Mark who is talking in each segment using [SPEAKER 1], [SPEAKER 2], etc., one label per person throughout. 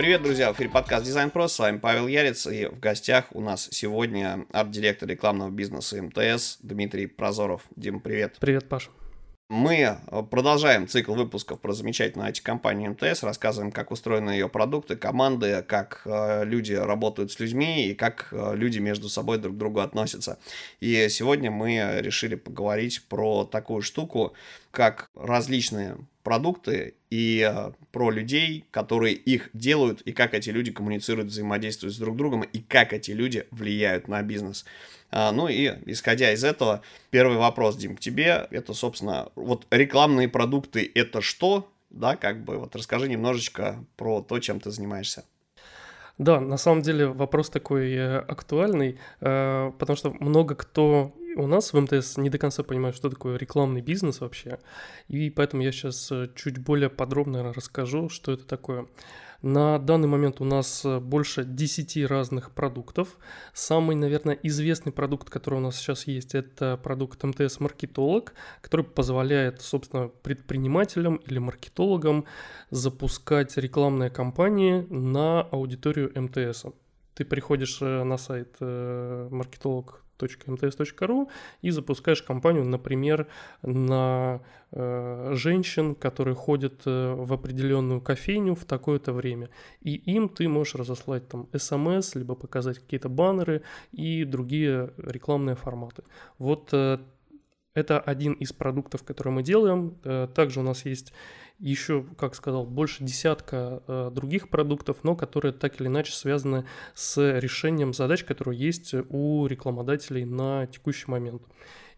[SPEAKER 1] Привет, друзья! В эфире подкаст Дизайн Про. С вами Павел Ярец. И в гостях у нас сегодня арт-директор рекламного бизнеса МТС Дмитрий Прозоров. Дим, привет!
[SPEAKER 2] Привет, Паша!
[SPEAKER 1] Мы э, продолжаем цикл выпусков про замечательную IT-компанию МТС, рассказываем, как устроены ее продукты, команды, как э, люди работают с людьми и как э, люди между собой друг к другу относятся. И сегодня мы решили поговорить про такую штуку, как различные продукты и про людей, которые их делают, и как эти люди коммуницируют, взаимодействуют с друг другом, и как эти люди влияют на бизнес. А, ну и исходя из этого, первый вопрос, Дим, к тебе. Это, собственно, вот рекламные продукты это что? Да, как бы вот расскажи немножечко про то, чем ты занимаешься.
[SPEAKER 2] Да, на самом деле вопрос такой э, актуальный, э, потому что много кто у нас в МТС не до конца понимает, что такое рекламный бизнес вообще, и поэтому я сейчас э, чуть более подробно расскажу, что это такое. На данный момент у нас э, больше 10 разных продуктов. Самый, наверное, известный продукт, который у нас сейчас есть, это продукт МТС Маркетолог, который позволяет, собственно, предпринимателям или маркетологам запускать рекламные кампании на аудиторию МТС. Ты приходишь э, на сайт маркетолог mts.ru и запускаешь кампанию, например, на э, женщин, которые ходят э, в определенную кофейню в такое-то время. И им ты можешь разослать там смс, либо показать какие-то баннеры и другие рекламные форматы. Вот э, это один из продуктов, который мы делаем. Э, также у нас есть еще, как сказал, больше десятка э, других продуктов, но которые так или иначе связаны с решением задач, которые есть у рекламодателей на текущий момент.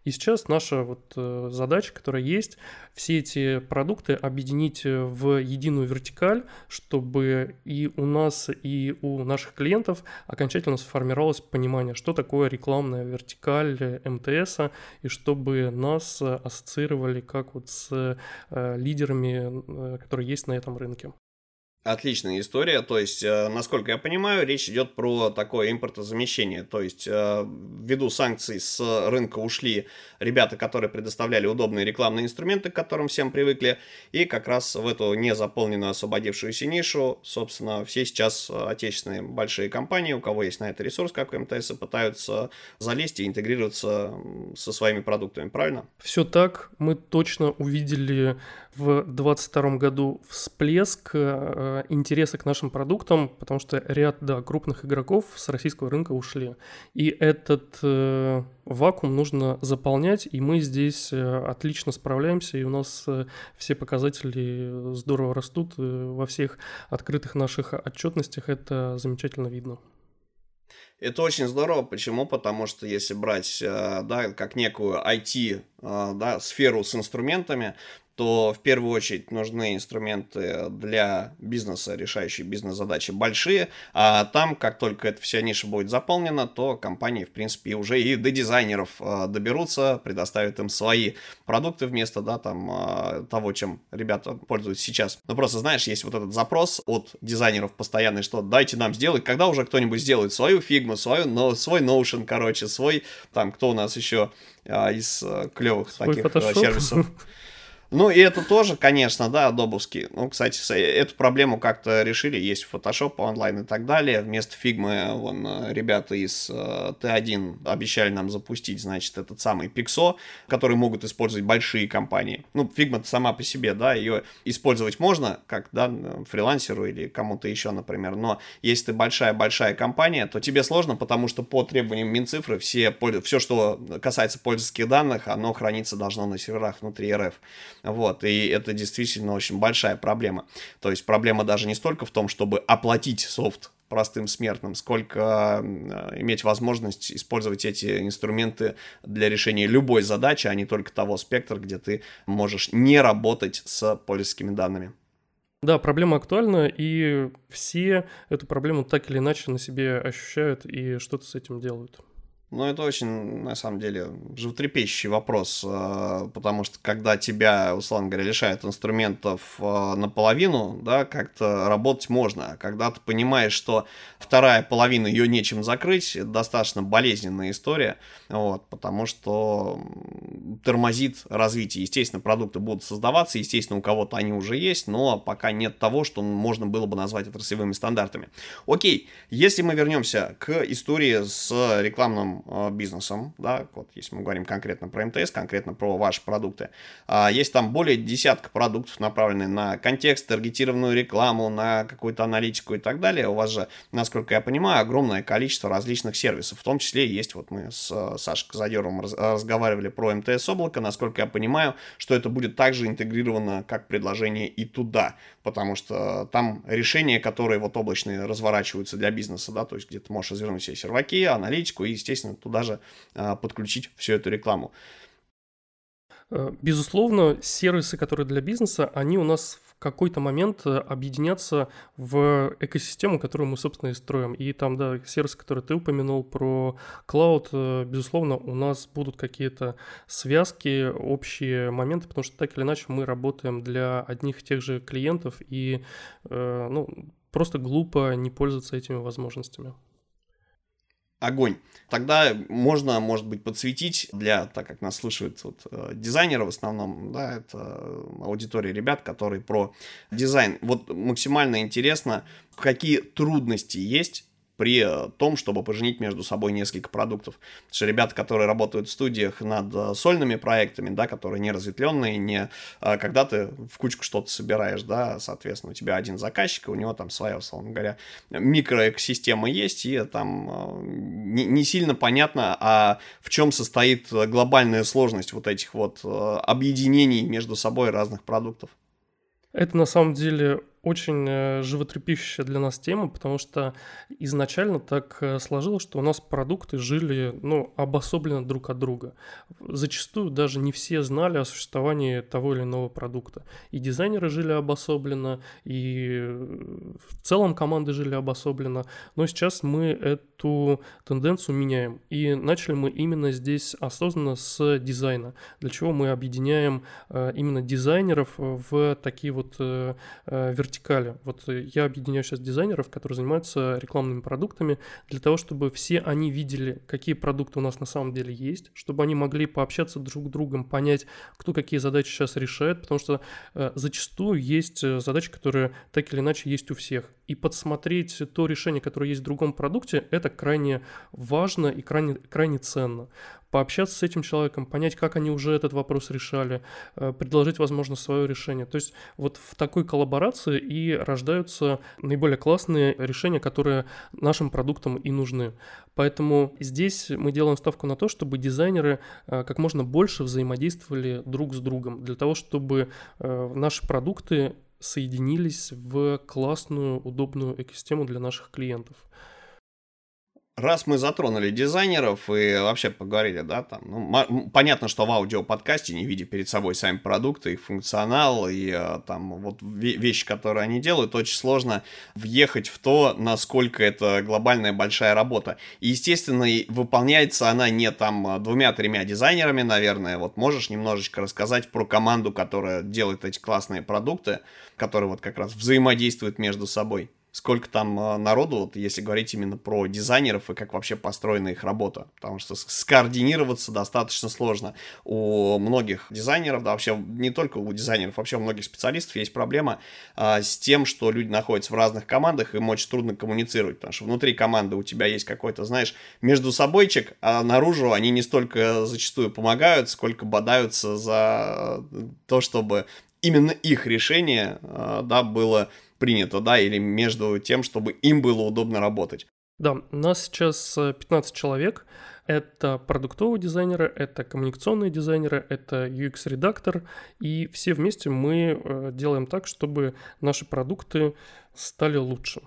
[SPEAKER 2] И сейчас наша вот э, задача, которая есть, все эти продукты объединить в единую вертикаль, чтобы и у нас, и у наших клиентов окончательно сформировалось понимание, что такое рекламная вертикаль МТС, и чтобы нас ассоциировали как вот с э, лидерами, э, которые есть на этом рынке.
[SPEAKER 1] Отличная история. То есть, э, насколько я понимаю, речь идет про такое импортозамещение. То есть, э, ввиду санкций с рынка ушли ребята, которые предоставляли удобные рекламные инструменты, к которым всем привыкли. И как раз в эту незаполненную освободившуюся нишу, собственно, все сейчас отечественные большие компании, у кого есть на это ресурс, как у МТС, пытаются залезть и интегрироваться со своими продуктами. Правильно?
[SPEAKER 2] Все так. Мы точно увидели в 2022 году всплеск э, интереса к нашим продуктам, потому что ряд да, крупных игроков с российского рынка ушли. И этот э, вакуум нужно заполнять, и мы здесь э, отлично справляемся, и у нас э, все показатели здорово растут э, во всех открытых наших отчетностях, это замечательно видно.
[SPEAKER 1] Это очень здорово. Почему? Потому что если брать, да, как некую IT, да, сферу с инструментами, то в первую очередь нужны инструменты для бизнеса, решающие бизнес-задачи большие, а там, как только эта вся ниша будет заполнена, то компании, в принципе, уже и до дизайнеров э, доберутся, предоставят им свои продукты вместо, да, там, э, того, чем ребята пользуются сейчас. Но просто, знаешь, есть вот этот запрос от дизайнеров постоянный, что дайте нам сделать, когда уже кто-нибудь сделает свою фигму, свою, но, свой Notion, короче, свой, там, кто у нас еще а, из клевых свой таких Photoshop. сервисов. Ну, и это тоже, конечно, да, адобовский. Ну, кстати, эту проблему как-то решили. Есть Photoshop онлайн и так далее. Вместо фигмы, вон, ребята из э, T1 обещали нам запустить, значит, этот самый Pixo, который могут использовать большие компании. Ну, фигма сама по себе, да, ее использовать можно, как, да, фрилансеру или кому-то еще, например. Но если ты большая-большая компания, то тебе сложно, потому что по требованиям Минцифры все, все, что касается пользовательских данных, оно храниться должно на серверах внутри РФ. Вот, и это действительно очень большая проблема. То есть проблема даже не столько в том, чтобы оплатить софт простым смертным, сколько э, иметь возможность использовать эти инструменты для решения любой задачи, а не только того спектра, где ты можешь не работать с пользовательскими данными.
[SPEAKER 2] Да, проблема актуальна, и все эту проблему так или иначе на себе ощущают и что-то с этим делают.
[SPEAKER 1] Ну, это очень, на самом деле, животрепещущий вопрос, э, потому что когда тебя, условно говоря, лишают инструментов э, наполовину, да, как-то работать можно, а когда ты понимаешь, что вторая половина ее нечем закрыть, это достаточно болезненная история, вот, потому что тормозит развитие. Естественно, продукты будут создаваться, естественно, у кого-то они уже есть, но пока нет того, что можно было бы назвать отраслевыми стандартами. Окей, если мы вернемся к истории с рекламным э, бизнесом, да, вот если мы говорим конкретно про МТС, конкретно про ваши продукты, э, есть там более десятка продуктов, направленные на контекст, таргетированную рекламу, на какую-то аналитику и так далее. У вас же, насколько я понимаю, огромное количество различных сервисов, в том числе есть, вот мы с э, Сашей Казадеровым разговаривали про МТС облако, насколько я понимаю, что это будет также интегрировано как предложение и туда, потому что там решения, которые вот облачные разворачиваются для бизнеса, да, то есть где ты можешь развернуть все серваки, аналитику и, естественно, туда же а, подключить всю эту рекламу.
[SPEAKER 2] Э, безусловно, сервисы, которые для бизнеса, они у нас в какой-то момент э, объединяться в экосистему, которую мы, собственно, и строим. И там, да, сервисы, которые ты упомянул про клауд, э, безусловно, у нас будут какие-то связки, общие моменты, потому что так или иначе мы работаем для одних и тех же клиентов, и ну, просто глупо не пользоваться этими возможностями
[SPEAKER 1] огонь. Тогда можно, может быть, подсветить для, так как нас слушают вот, э, дизайнеры в основном, да, это аудитория ребят, которые про дизайн. Вот максимально интересно, какие трудности есть при э, том, чтобы поженить между собой несколько продуктов. Потому что ребята, которые работают в студиях над э, сольными проектами, да, которые не разветвленные, не э, когда ты в кучку что-то собираешь, да, соответственно, у тебя один заказчик, у него там своя, условно говоря, микроэкосистема есть, и там не сильно понятно, а в чем состоит глобальная сложность вот этих вот объединений между собой разных продуктов.
[SPEAKER 2] Это на самом деле очень э, животрепещущая для нас тема, потому что изначально так э, сложилось, что у нас продукты жили ну, обособленно друг от друга. Зачастую даже не все знали о существовании того или иного продукта. И дизайнеры жили обособленно, и э, в целом команды жили обособленно. Но сейчас мы эту тенденцию меняем. И начали мы именно здесь осознанно с дизайна, для чего мы объединяем именно дизайнеров в такие вот вертикальные вертикали. Вот э, я объединяю сейчас дизайнеров, которые занимаются рекламными продуктами, для того, чтобы все они видели, какие продукты у нас на самом деле есть, чтобы они могли пообщаться друг с другом, понять, кто какие задачи сейчас решает, потому что э, зачастую есть э, задачи, которые так или иначе есть у всех. И подсмотреть то решение, которое есть в другом продукте, это крайне важно и крайне, крайне ценно пообщаться с этим человеком, понять, как они уже этот вопрос решали, э, предложить, возможно, свое решение. То есть вот в такой коллаборации и рождаются наиболее классные решения, которые нашим продуктам и нужны. Поэтому здесь мы делаем ставку на то, чтобы дизайнеры э, как можно больше взаимодействовали друг с другом, для того, чтобы э, наши продукты соединились в классную, удобную экосистему для наших клиентов.
[SPEAKER 1] Раз мы затронули дизайнеров и вообще поговорили, да, там, ну, понятно, что в аудиоподкасте, не видя перед собой сами продукты, их функционал и э, там вот вещи, которые они делают, очень сложно въехать в то, насколько это глобальная большая работа. И, естественно, выполняется она не там двумя-тремя дизайнерами, наверное. Вот можешь немножечко рассказать про команду, которая делает эти классные продукты, которые вот как раз взаимодействуют между собой? Сколько там а, народу, вот если говорить именно про дизайнеров и как вообще построена их работа. Потому что скоординироваться достаточно сложно. У многих дизайнеров, да, вообще не только у дизайнеров, вообще у многих специалистов есть проблема а, с тем, что люди находятся в разных командах, им очень трудно коммуницировать, потому что внутри команды у тебя есть какой-то, знаешь, между собойчик, а наружу они не столько зачастую помогают, сколько бодаются за то, чтобы именно их решение, а, да, было принято, да, или между тем, чтобы им было удобно работать.
[SPEAKER 2] Да, у нас сейчас 15 э, человек. Это продуктовые дизайнеры, это коммуникационные дизайнеры, это UX-редактор. И все вместе мы э, делаем так, чтобы наши продукты стали лучше.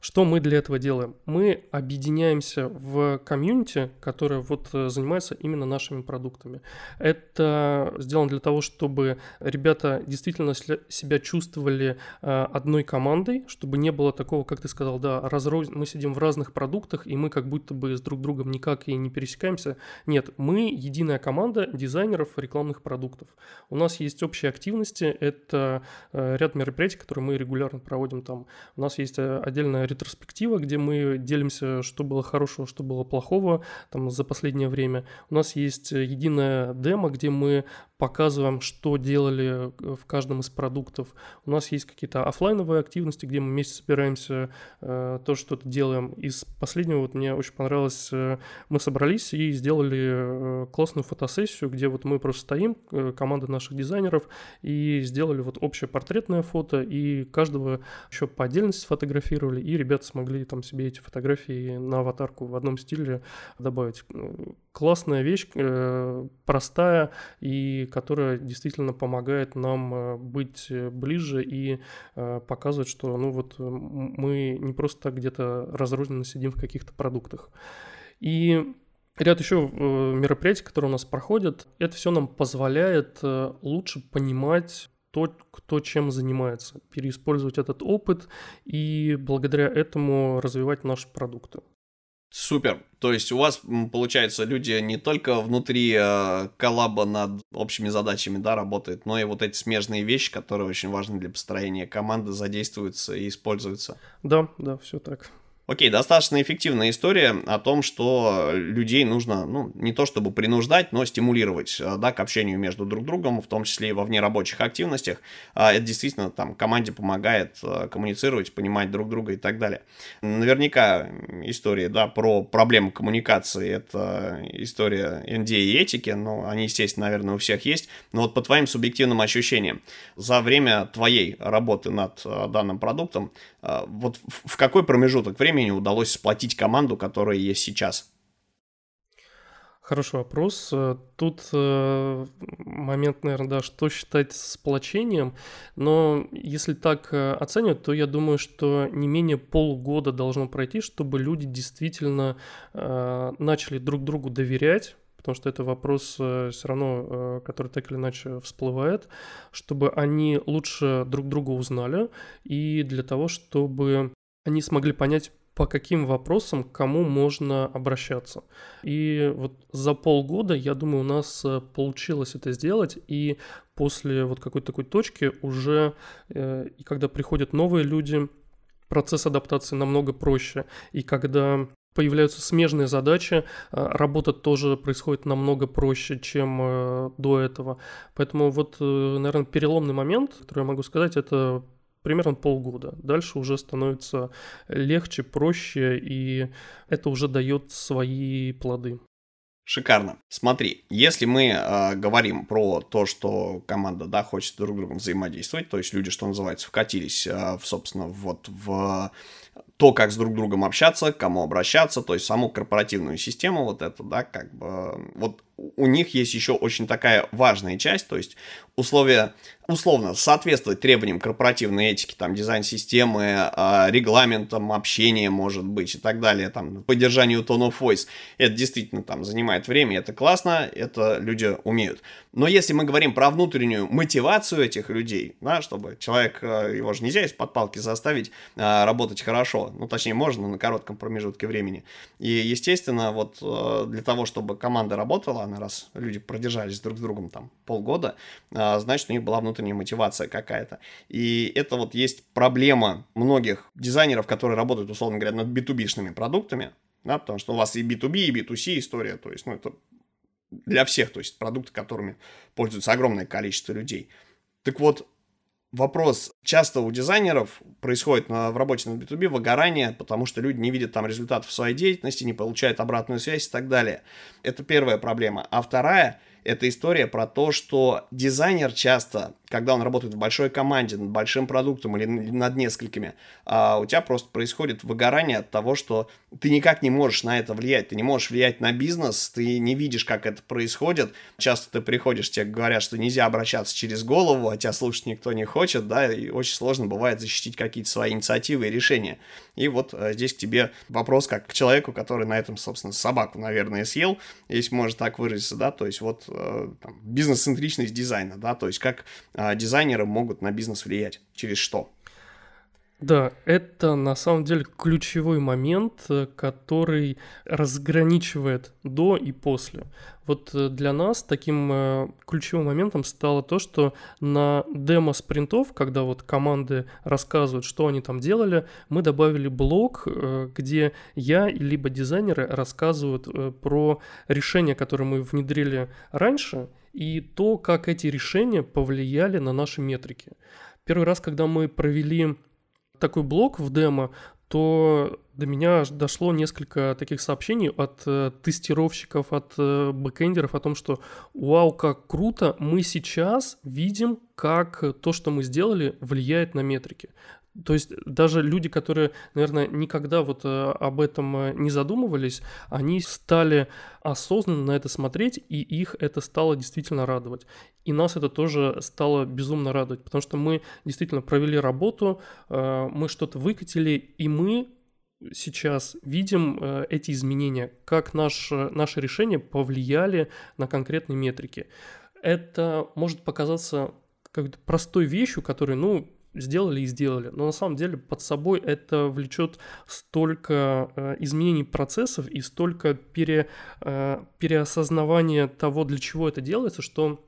[SPEAKER 2] Что мы для этого делаем? Мы объединяемся в комьюнити, которое вот э, занимается именно нашими продуктами. Это сделано для того, чтобы ребята действительно себя чувствовали э, одной командой, чтобы не было такого, как ты сказал, да, разроз... мы сидим в разных продуктах, и мы как будто бы с друг другом никак и не пересекаемся. Нет, мы единая команда дизайнеров рекламных продуктов. У нас есть общие активности, это э, ряд мероприятий, которые мы регулярно проводим там. У нас есть отдельная ретроспектива, где мы делимся, что было хорошего, что было плохого там за последнее время. У нас есть единая демо, где мы показываем, что делали э, в каждом из продуктов. У нас есть какие-то офлайновые активности, где мы вместе собираемся, э, то что-то делаем. Из последнего вот мне очень понравилось, э, мы собрались и сделали э, классную фотосессию, где вот мы просто стоим, э, команда наших дизайнеров, и сделали вот общее портретное фото, и каждого еще по отдельности сфотографировали, и ребята смогли там себе эти фотографии на аватарку в одном стиле добавить классная вещь, э, простая и которая действительно помогает нам э, быть э, ближе и показывать, что ну вот мы не просто где-то разрозненно сидим в каких-то продуктах. И ряд еще мероприятий, которые у нас проходят, это все нам позволяет лучше понимать то, кто чем занимается, переиспользовать этот опыт и благодаря этому развивать наши продукты.
[SPEAKER 1] Супер. То есть у вас, получается, люди не только внутри э, коллаба над общими задачами, да, работают, но и вот эти смежные вещи, которые очень важны для построения команды, задействуются и используются.
[SPEAKER 2] Да, да, все так.
[SPEAKER 1] Окей, достаточно эффективная история о том, что людей нужно, ну, не то чтобы принуждать, но стимулировать, э, да, к общению между друг другом, в том числе и во внерабочих активностях. А это действительно там команде помогает э, коммуницировать, понимать друг друга и так далее. Наверняка история, да, про проблемы коммуникации, это история NDA и этики, но они, естественно, наверное, у всех есть. Но вот по твоим субъективным ощущениям, за время твоей работы над э, данным продуктом, вот в какой промежуток времени времени удалось сплотить команду, которая есть сейчас?
[SPEAKER 2] Хороший вопрос. Тут э, момент, наверное, да, что считать сплочением, но если так э, оценивать, то я думаю, что не менее полгода должно пройти, чтобы люди действительно э, начали друг другу доверять, потому что это вопрос все равно, который так или иначе всплывает, чтобы они лучше друг друга узнали и для того, чтобы они смогли понять, по каким вопросам к кому можно обращаться. И вот за полгода, я думаю, у нас э, получилось это сделать, и после вот какой-то такой точки уже, э, и когда приходят новые люди, процесс адаптации намного проще. И когда появляются смежные задачи, э, работа тоже происходит намного проще, чем до этого. Поэтому вот, наверное, переломный момент, который я могу сказать, это примерно полгода. Дальше уже становится легче, проще, и это уже дает свои плоды.
[SPEAKER 1] Шикарно. Смотри, если мы э, говорим про то, что команда, да, хочет друг с другом взаимодействовать, то есть люди, что называется, вкатились, э, в, собственно, вот в то, как с друг другом общаться, кому обращаться, то есть саму корпоративную систему вот эту, да, как бы, вот у них есть еще очень такая важная часть, то есть условия, условно, соответствовать требованиям корпоративной этики, там, дизайн-системы, а, регламентам общения, может быть, и так далее, там, поддержанию tone of voice. Это действительно там занимает время, это классно, это люди умеют. Но если мы говорим про внутреннюю мотивацию этих людей, да, чтобы человек, э, его же нельзя из-под палки заставить а, работать хорошо, ну, точнее, можно на коротком промежутке времени. И, естественно, вот э, для того, чтобы команда работала, на раз люди продержались друг с другом там полгода, а, значит, у них была внутренняя мотивация какая-то. И это вот есть проблема многих дизайнеров, которые работают, условно говоря, над B2B-шными продуктами, да, потому что у вас и B2B, и B2C история, то есть, ну, это для всех, то есть продукты, которыми пользуется огромное количество людей. Так вот, вопрос. Часто у дизайнеров происходит на, в работе на B2B выгорание, потому что люди не видят там результатов своей деятельности, не получают обратную связь и так далее. Это первая проблема. А вторая – это история про то, что дизайнер часто когда он работает в большой команде, над большим продуктом или над несколькими, а у тебя просто происходит выгорание от того, что ты никак не можешь на это влиять, ты не можешь влиять на бизнес, ты не видишь, как это происходит. Часто ты приходишь, тебе говорят, что нельзя обращаться через голову, а тебя слушать никто не хочет, да, и очень сложно бывает защитить какие-то свои инициативы и решения. И вот э, здесь к тебе вопрос как к человеку, который на этом, собственно, собаку, наверное, съел, если можно так выразиться, да, то есть вот э, бизнес-центричность дизайна, да, то есть как а дизайнеры могут на бизнес влиять? Через что?
[SPEAKER 2] Да, это на самом деле ключевой момент, э, который разграничивает до и после. Вот э, для нас таким э, ключевым моментом стало то, что на демо спринтов, когда вот команды рассказывают, что они там делали, мы добавили блок, э, где я либо дизайнеры рассказывают про решения, которые мы внедрили раньше, и то, как эти решения повлияли на наши метрики. Первый раз, когда мы провели такой блок в демо, то до меня дошло несколько таких сообщений от э, тестировщиков, от э, бэкэндеров о том, что вау, как круто, мы сейчас видим, как то, что мы сделали, влияет на метрики. То есть даже люди, которые, наверное, никогда вот э, об этом э, не задумывались, они стали осознанно на это смотреть, и их это стало действительно радовать. И нас это тоже стало безумно радовать, потому что мы действительно провели работу, э, мы что-то выкатили, и мы сейчас видим эти изменения, как наш, наши решения повлияли на конкретные метрики. Это может показаться как простой вещью, которой, ну, сделали и сделали. Но на самом деле под собой это влечет столько э, изменений процессов и столько пере, э, переосознавания того, для чего это делается, что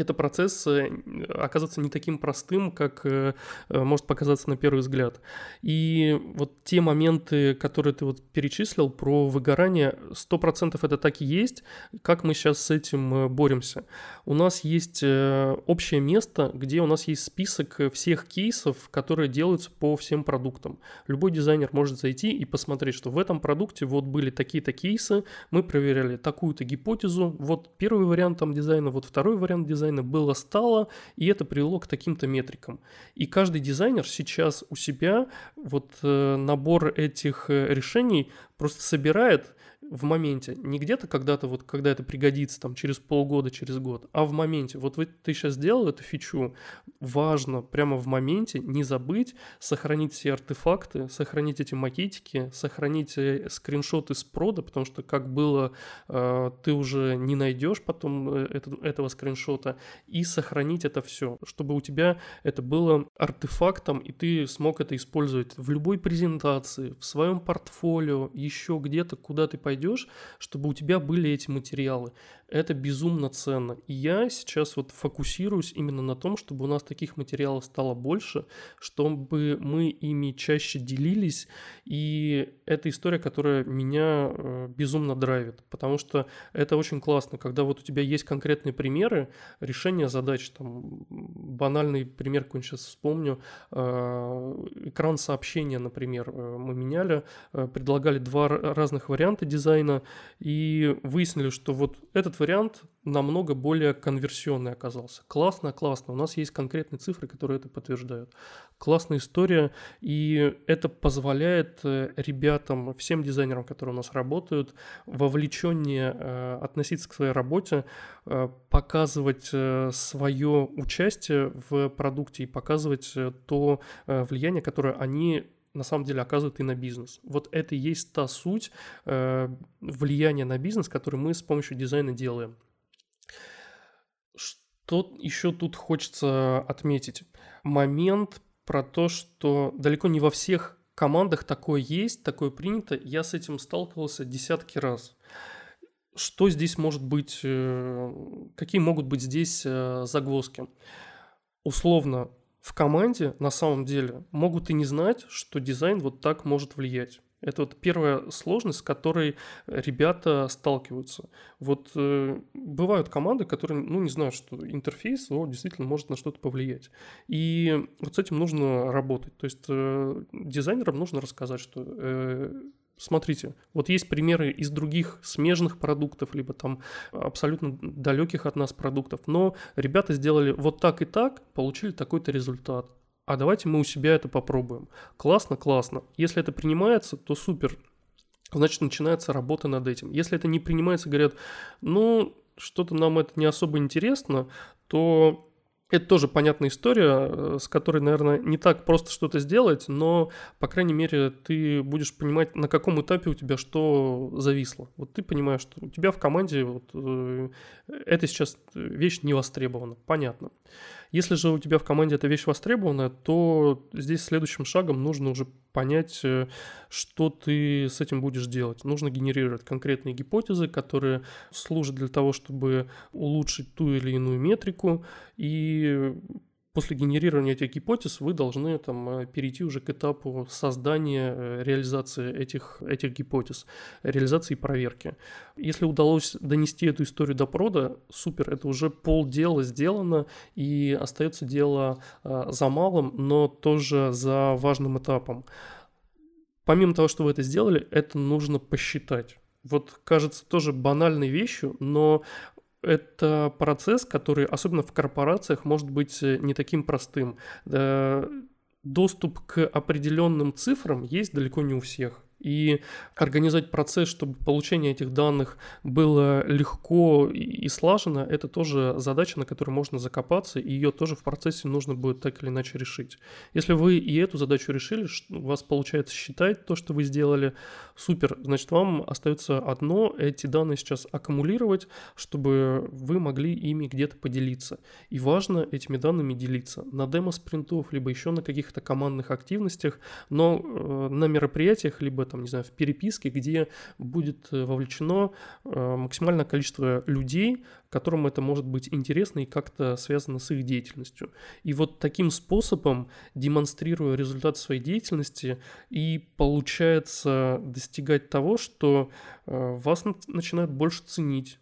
[SPEAKER 2] это процесс э, оказывается не таким простым, как э, э, может показаться на первый взгляд. И вот те моменты, которые ты вот перечислил про выгорание, 100% это так и есть. Как мы сейчас с этим боремся? У нас есть общее место, где у нас есть список всех кейсов, которые делаются по всем продуктам. Любой дизайнер может зайти и посмотреть, что в этом продукте вот были такие-то кейсы, мы проверяли такую-то гипотезу, вот первый вариант там дизайна, вот второй вариант дизайна, дизайна было стало, и это привело к таким-то метрикам. И каждый дизайнер сейчас у себя вот э, набор этих э, решений просто собирает в моменте, не где-то когда-то, вот когда это пригодится, там, через полгода, через год, а в моменте. Вот ты сейчас сделал эту фичу, важно прямо в моменте не забыть сохранить все артефакты, сохранить эти макетики, сохранить э, скриншоты с прода, потому что как было, э, ты уже не найдешь потом э, этого скриншота, и сохранить это все, чтобы у тебя это было артефактом, и ты смог это использовать в любой презентации, в своем портфолио, еще где-то, куда ты пойдешь пойдешь, чтобы у тебя были эти материалы. Это безумно ценно. И я сейчас вот фокусируюсь именно на том, чтобы у нас таких материалов стало больше, чтобы мы ими чаще делились. И это история, которая меня э, безумно драйвит, потому что это очень классно, когда вот у тебя есть конкретные примеры решения задач. Там банальный пример, какой сейчас вспомню. Э, экран сообщения, например, э, мы меняли, предлагали два разных варианта дизайна и выяснили, что вот этот вариант намного более конверсионный оказался. Классно, классно. У нас есть конкретные цифры, которые это подтверждают. Классная история, и это позволяет э, ребятам, всем дизайнерам, которые у нас работают, вовлеченнее э, относиться к своей работе, э, показывать э, свое участие в продукте и показывать то влияние, которое они на самом деле оказывает и на бизнес. Вот это и есть та суть э, влияния на бизнес, который мы с помощью дизайна делаем. Что еще тут хочется отметить? Момент про то, что далеко не во всех командах такое есть, такое принято. Я с этим сталкивался десятки раз. Что здесь может быть, э, какие могут быть здесь э, загвоздки? Условно, в команде на самом деле могут и не знать, что дизайн вот так может влиять. Это вот первая сложность, с которой ребята сталкиваются. Вот э, бывают команды, которые, ну, не знают, что интерфейс о, действительно может на что-то повлиять. И вот с этим нужно работать. То есть э, дизайнерам нужно рассказать, что э, Смотрите, вот есть примеры из других смежных продуктов, либо там абсолютно далеких от нас продуктов, но ребята сделали вот так и так, получили такой-то результат. А давайте мы у себя это попробуем. Классно, классно. Если это принимается, то супер. Значит, начинается работа над этим. Если это не принимается, говорят, ну, что-то нам это не особо интересно, то Это тоже понятная история, э, с которой, наверное, не так просто что-то сделать, но, по крайней мере, ты будешь понимать, на каком этапе у тебя что зависло. Вот ты понимаешь, что у тебя в команде вот, э, это сейчас вещь не востребована. Понятно. Если же у тебя в команде эта вещь востребована, то здесь следующим шагом нужно уже понять, э, что ты с этим будешь делать. Нужно генерировать конкретные гипотезы, которые служат для того, чтобы улучшить ту или иную метрику и после генерирования этих гипотез вы должны там э, перейти уже к этапу создания, э, реализации этих, этих гипотез, реализации и проверки. Если удалось донести эту историю до прода, супер, это уже полдела сделано, и остается дело э, за малым, но тоже за важным этапом. Помимо того, что вы это сделали, это нужно посчитать. Вот кажется тоже банальной вещью, но это процесс, который, особенно в корпорациях, может быть э, не таким простым. Доступ к определенным цифрам есть далеко не у всех. И организовать процесс, чтобы получение этих данных было легко и слажено, это тоже задача, на которой можно закопаться, и ее тоже в процессе нужно будет так или иначе решить. Если вы и эту задачу решили, у вас получается считать то, что вы сделали, супер, значит, вам остается одно, эти данные сейчас аккумулировать, чтобы вы могли ими где-то поделиться. И важно этими данными делиться на демо-спринтов, либо еще на каких-то командных активностях, но э, на мероприятиях, либо там, не знаю, в переписке, где будет э, вовлечено э, максимальное количество людей, которым это может быть интересно и как-то связано с их деятельностью. И вот таким способом, демонстрируя результат своей деятельности, и получается достигать того, что э, вас начинают больше ценить,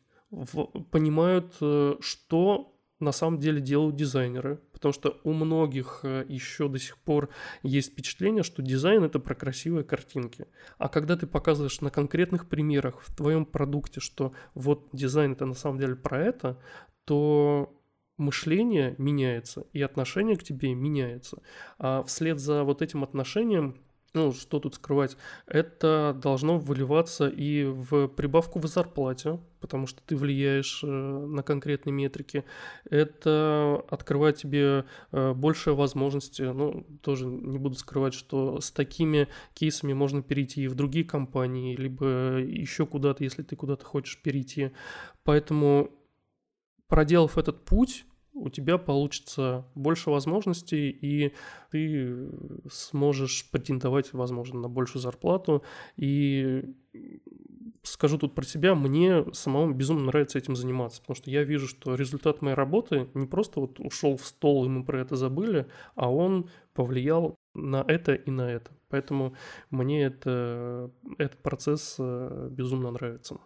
[SPEAKER 2] понимают, что на самом деле делают дизайнеры, потому что у многих э, еще до сих пор есть впечатление, что дизайн это про красивые картинки. А когда ты показываешь на конкретных примерах в твоем продукте, что вот дизайн это на самом деле про это, то мышление меняется и отношение к тебе меняется. А вслед за вот этим отношением ну, что тут скрывать, это должно выливаться и в прибавку в зарплате, потому что ты влияешь э, на конкретные метрики. Это открывает тебе э, больше возможности. Ну, тоже не буду скрывать, что с такими кейсами можно перейти и в другие компании, либо еще куда-то, если ты куда-то хочешь перейти. Поэтому, проделав этот путь, у тебя получится больше возможностей, и ты сможешь претендовать, возможно, на большую зарплату. И скажу тут про себя, мне самому безумно нравится этим заниматься, потому что я вижу, что результат моей работы не просто вот ушел в стол, и мы про это забыли, а он повлиял на это и на это. Поэтому мне это, этот процесс э, безумно нравится.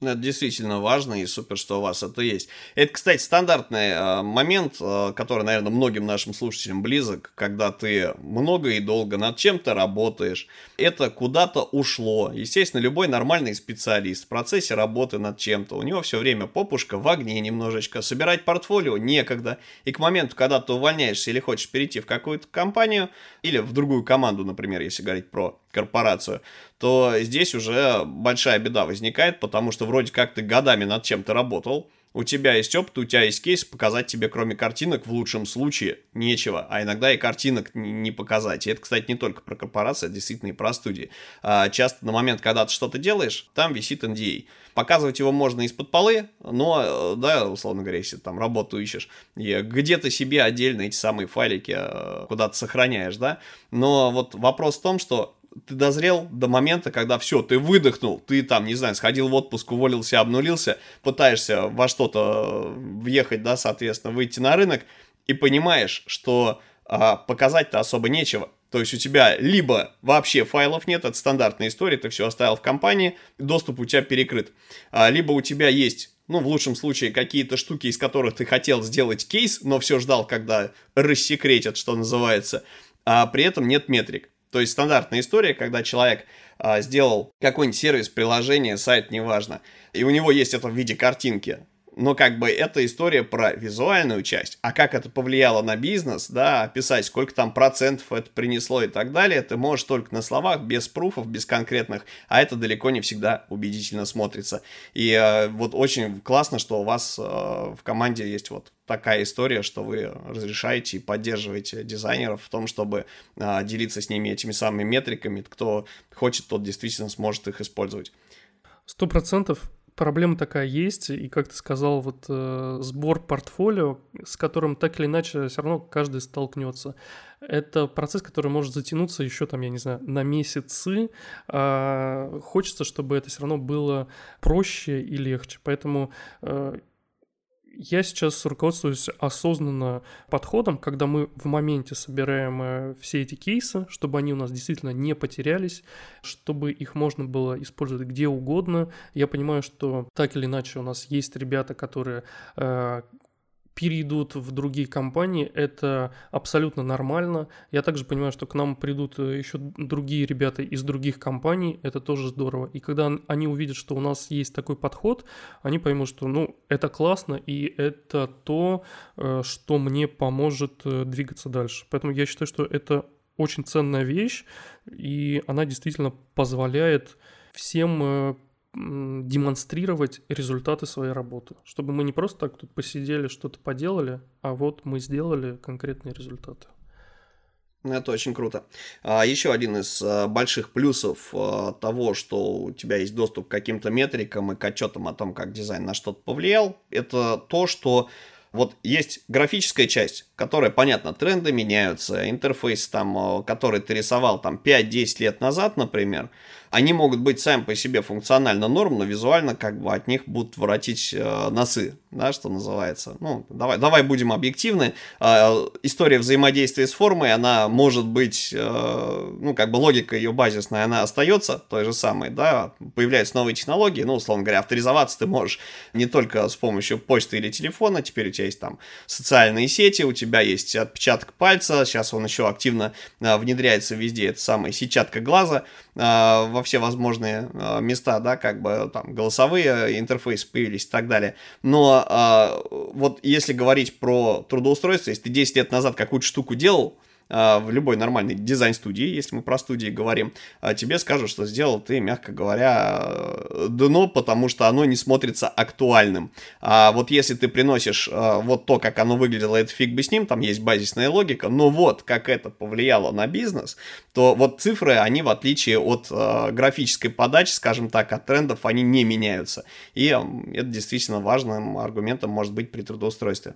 [SPEAKER 1] Ну, это действительно важно и супер, что у вас это есть. Это, кстати, стандартный э, момент, э, который, наверное, многим нашим слушателям близок, когда ты много и долго над чем-то работаешь. Это куда-то ушло. Естественно, любой нормальный специалист в процессе работы над чем-то, у него все время попушка в огне немножечко, собирать портфолио некогда. И к моменту, когда ты увольняешься или хочешь перейти в какую-то компанию или в другую команду, например, если говорить про корпорацию, то здесь уже большая беда возникает, потому что вроде как ты годами над чем-то работал, у тебя есть опыт, у тебя есть кейс, показать тебе кроме картинок в лучшем случае нечего, а иногда и картинок не показать. И это, кстати, не только про корпорации, это действительно и про студии. А часто на момент, когда ты что-то делаешь, там висит NDA. Показывать его можно из-под полы, но, да, условно говоря, если там работу ищешь, где-то себе отдельно эти самые файлики э, куда-то сохраняешь, да, но вот вопрос в том, что ты дозрел до момента, когда все, ты выдохнул, ты там, не знаю, сходил в отпуск, уволился, обнулился, пытаешься во что-то э, въехать, да, соответственно, выйти на рынок, и понимаешь, что а, показать-то особо нечего. То есть у тебя либо вообще файлов нет, это стандартная история, ты все оставил в компании, доступ у тебя перекрыт. А, либо у тебя есть ну, в лучшем случае, какие-то штуки, из которых ты хотел сделать кейс, но все ждал, когда рассекретят, что называется, а при этом нет метрик. То есть стандартная история, когда человек а, сделал какой-нибудь сервис, приложение, сайт, неважно, и у него есть это в виде картинки. Но как бы это история про визуальную часть, а как это повлияло на бизнес, да, описать, сколько там процентов это принесло и так далее, ты можешь только на словах, без пруфов, без конкретных, а это далеко не всегда убедительно смотрится. И э, вот очень классно, что у вас э, в команде есть вот такая история, что вы разрешаете и поддерживаете дизайнеров в том, чтобы э, делиться с ними этими самыми метриками, кто хочет, тот действительно сможет их использовать.
[SPEAKER 2] Сто процентов проблема такая есть, и, как ты сказал, вот э, сбор портфолио, с которым так или иначе все равно каждый столкнется. Это процесс, который может затянуться еще там, я не знаю, на месяцы. А хочется, чтобы это все равно было проще и легче. Поэтому э, я сейчас руководствуюсь осознанно подходом, когда мы в моменте собираем э, все эти кейсы, чтобы они у нас действительно не потерялись, чтобы их можно было использовать где угодно. Я понимаю, что так или иначе у нас есть ребята, которые э, перейдут в другие компании, это абсолютно нормально. Я также понимаю, что к нам придут э, еще другие ребята из других компаний, это тоже здорово. И когда они увидят, что у нас есть такой подход, они поймут, что ну, это классно, и это то, э, что мне поможет э, двигаться дальше. Поэтому я считаю, что это очень ценная вещь, и она действительно позволяет всем демонстрировать результаты своей работы, чтобы мы не просто так тут посидели, что-то поделали, а вот мы сделали конкретные результаты.
[SPEAKER 1] Это очень круто. А, еще один из а, больших плюсов а, того, что у тебя есть доступ к каким-то метрикам и к отчетам о том, как дизайн на что-то повлиял, это то, что вот есть графическая часть, которая, понятно, тренды меняются, интерфейс там, который ты рисовал там 5-10 лет назад, например, они могут быть сами по себе функционально норм, но визуально как бы от них будут воротить э, носы, да, что называется. Ну, давай, давай будем объективны. Э, история взаимодействия с формой, она может быть, э, ну, как бы логика ее базисная, она остается той же самой, да, появляются новые технологии, ну, условно говоря, авторизоваться ты можешь не только с помощью почты или телефона, теперь у тебя есть там социальные сети, у тебя есть отпечаток пальца, сейчас он еще активно э, внедряется везде, это самая сетчатка глаза, во все возможные э, места, да, как бы там голосовые интерфейсы появились и так далее. Но э, вот если говорить про трудоустройство, если ты 10 лет назад какую-то штуку делал, а, в любой нормальной дизайн-студии, если мы про студии говорим, а, тебе скажут, что сделал ты, мягко говоря, дно, потому что оно не смотрится актуальным. А вот если ты приносишь а, вот то, как оно выглядело, это фиг бы с ним, там есть базисная логика, но вот как это повлияло на бизнес, то вот цифры, они в отличие от графической подачи, скажем так, от трендов, они не меняются. И это действительно важным аргументом может быть при трудоустройстве.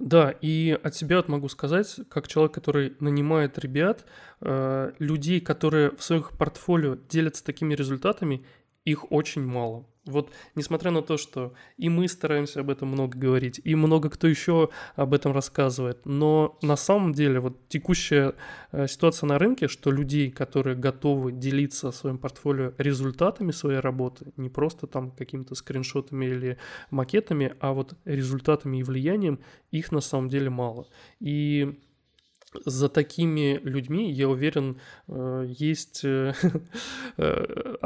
[SPEAKER 2] Да, и от себя вот могу сказать, как человек, который нанимает ребят, э, людей, которые в своих портфолио делятся такими результатами, их очень мало. Вот несмотря на то, что и мы стараемся об этом много говорить, и много кто еще об этом рассказывает, но на самом деле вот текущая э, ситуация на рынке, что людей, которые готовы делиться своим портфолио результатами своей работы, не просто там какими-то скриншотами или макетами, а вот результатами и влиянием, их на самом деле мало. И за такими людьми, я уверен, э, есть... Э, э,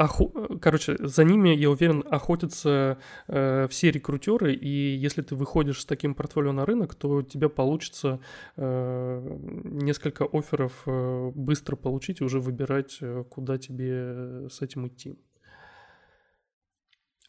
[SPEAKER 2] короче, за ними, я уверен, охотятся все рекрутеры, и если ты выходишь с таким портфолио на рынок, то у тебя получится несколько офферов быстро получить и уже выбирать, куда тебе с этим идти.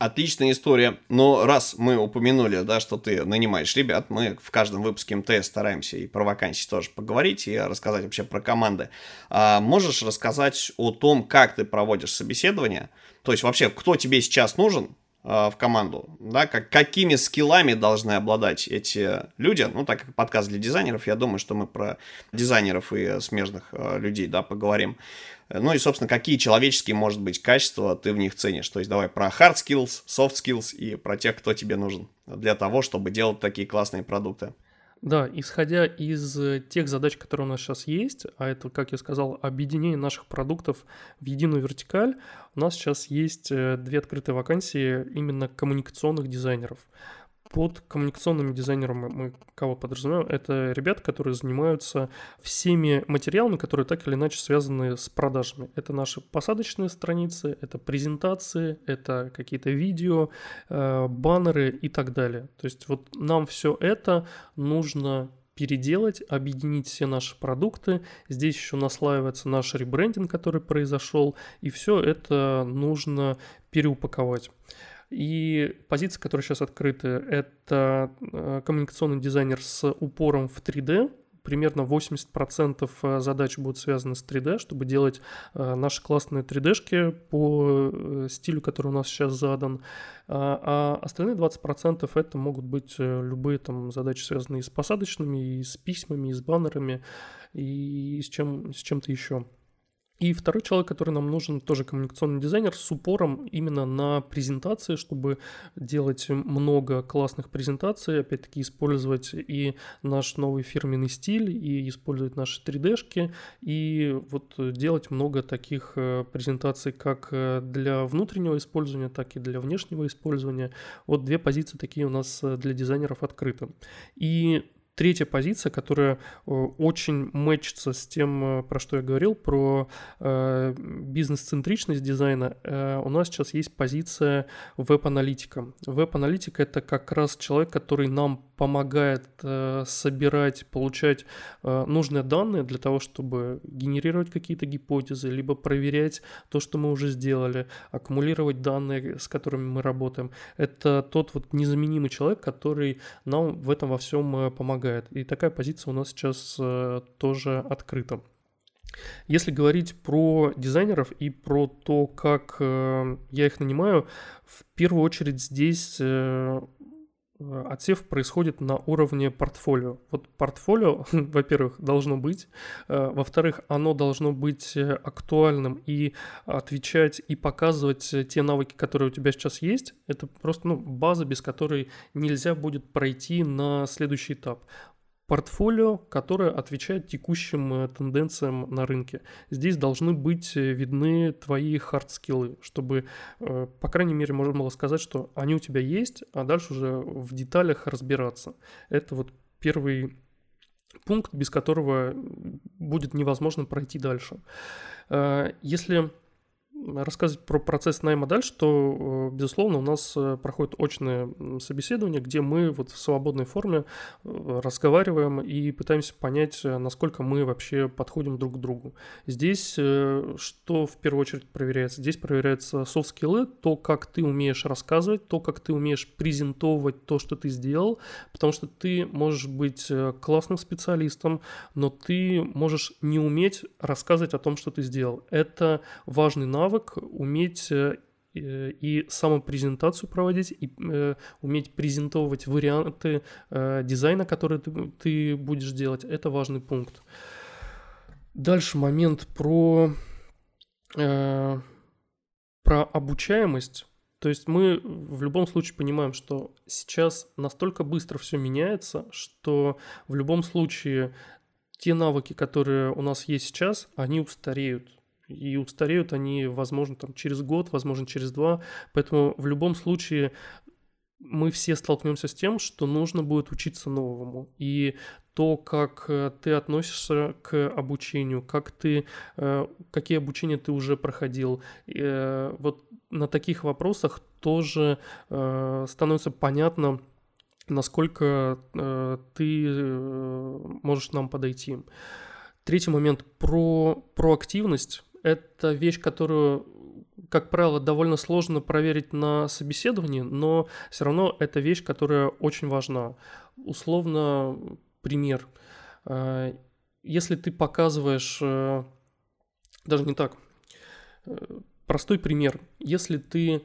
[SPEAKER 1] Отличная история. Но раз мы упомянули, да, что ты нанимаешь ребят, мы в каждом выпуске МТС стараемся и про вакансии тоже поговорить и рассказать вообще про команды. А можешь рассказать о том, как ты проводишь собеседование? То есть вообще, кто тебе сейчас нужен, а, в команду, да, как, какими скиллами должны обладать эти люди, ну, так как подкаст для дизайнеров, я думаю, что мы про дизайнеров и смежных э, людей, да, поговорим. Ну и, собственно, какие человеческие, может быть, качества ты в них ценишь. То есть давай про hard skills, soft skills и про тех, кто тебе нужен для того, чтобы делать такие классные продукты.
[SPEAKER 2] Да, исходя из тех задач, которые у нас сейчас есть, а это, как я сказал, объединение наших продуктов в единую вертикаль, у нас сейчас есть э, две открытые вакансии именно коммуникационных дизайнеров. Под коммуникационными дизайнерами мы кого подразумеваем? Это ребята, которые занимаются всеми материалами, которые так или иначе связаны с продажами. Это наши посадочные страницы, это презентации, это какие-то видео, э, баннеры и так далее. То есть вот нам все это нужно переделать, объединить все наши продукты. Здесь еще наслаивается наш ребрендинг, который произошел, и все это нужно переупаковать. И позиции, которые сейчас открыты, это э, коммуникационный дизайнер с упором в 3D, примерно 80% э, задач будут связаны с 3D, чтобы делать э, наши классные 3D-шки по стилю, который у нас сейчас задан. А, а остальные 20% это могут быть любые там задачи, связанные с посадочными, и с письмами, и с баннерами, и с, чем, с чем-то еще. И второй человек, который нам нужен, тоже коммуникационный дизайнер с упором именно на презентации, чтобы делать много классных презентаций, опять-таки использовать и наш новый фирменный стиль, и использовать наши 3D-шки, и вот делать много таких э, презентаций как э, для внутреннего использования, так и для внешнего использования. Вот две позиции такие у нас э, для дизайнеров открыты. И Третья позиция, которая э, очень мэчится с тем, э, про что я говорил, про э, бизнес-центричность дизайна, у нас сейчас есть позиция веб-аналитика. Веб-аналитика — это как раз человек, который нам помогает собирать, получать нужные данные для того, чтобы генерировать какие-то гипотезы, либо проверять то, что мы уже сделали, аккумулировать данные, с которыми мы работаем. Это тот вот незаменимый человек, который нам в этом во всем помогает помогает. И такая позиция у нас сейчас э, тоже открыта. Если говорить про дизайнеров и про то, как э, я их нанимаю, в первую очередь здесь э, отсев происходит на уровне портфолио. Вот портфолио, во-первых, должно быть, во-вторых, оно должно быть актуальным и отвечать и показывать те навыки, которые у тебя сейчас есть. Это просто ну, база, без которой нельзя будет пройти на следующий этап портфолио, которое отвечает текущим э, тенденциям на рынке. Здесь должны быть э, видны твои хард-скиллы, чтобы, э, по крайней мере, можно было сказать, что они у тебя есть, а дальше уже в деталях разбираться. Это вот первый пункт, без которого будет невозможно пройти дальше. Если рассказывать про процесс найма дальше, то, э, безусловно, у нас э, проходит очное собеседование, где мы вот в свободной форме э, разговариваем и пытаемся понять, насколько мы вообще подходим друг к другу. Здесь что в первую очередь проверяется? Здесь проверяются софт-скиллы, то, как ты умеешь рассказывать, то, как ты умеешь презентовывать то, что ты сделал, потому что ты можешь быть классным специалистом, но ты можешь не уметь рассказывать о том, что ты сделал. Это важный навык, навык уметь э, и самопрезентацию проводить, и э, уметь презентовать варианты э, дизайна, которые ты, будешь делать, это важный пункт. Дальше момент про, про обучаемость. То есть мы в любом случае понимаем, что сейчас настолько быстро все меняется, что в любом случае те навыки, которые у нас есть сейчас, они устареют и устареют они, возможно, там через год, возможно, через два. Поэтому в любом случае мы все столкнемся с тем, что нужно будет учиться новому. И то, как э, ты относишься к обучению, как ты, э, какие обучения ты уже проходил, э, вот на таких вопросах тоже становится понятно, насколько ты можешь нам подойти. Третий момент про проактивность это вещь, которую, как правило, довольно сложно проверить на собеседовании, но все равно это вещь, которая очень важна. Условно, пример. Э, если ты показываешь, э, даже не так, э, простой пример. Если ты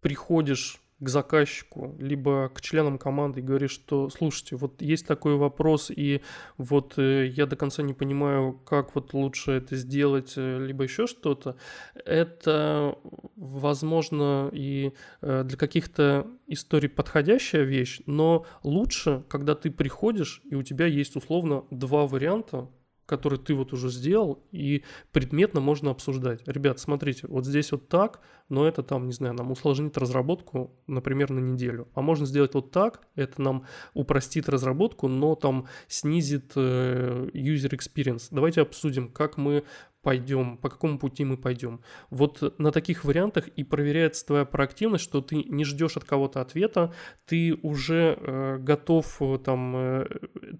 [SPEAKER 2] приходишь к заказчику, либо к членам команды и говоришь, что, слушайте, вот есть такой вопрос, и вот э, я до конца не понимаю, как вот лучше это сделать, э, либо еще что-то, это, возможно, и э, для каких-то историй подходящая вещь, но лучше, когда ты приходишь, и у тебя есть условно два варианта, который ты вот уже сделал, и предметно можно обсуждать. Ребят, смотрите, вот здесь вот так, но это там, не знаю, нам усложнит разработку, например, на неделю. А можно сделать вот так, это нам упростит разработку, но там снизит э, user experience. Давайте обсудим, как мы пойдем, по какому пути мы пойдем. Вот на таких вариантах и проверяется твоя проактивность, что ты не ждешь от кого-то ответа, ты уже э, готов, э, там, э,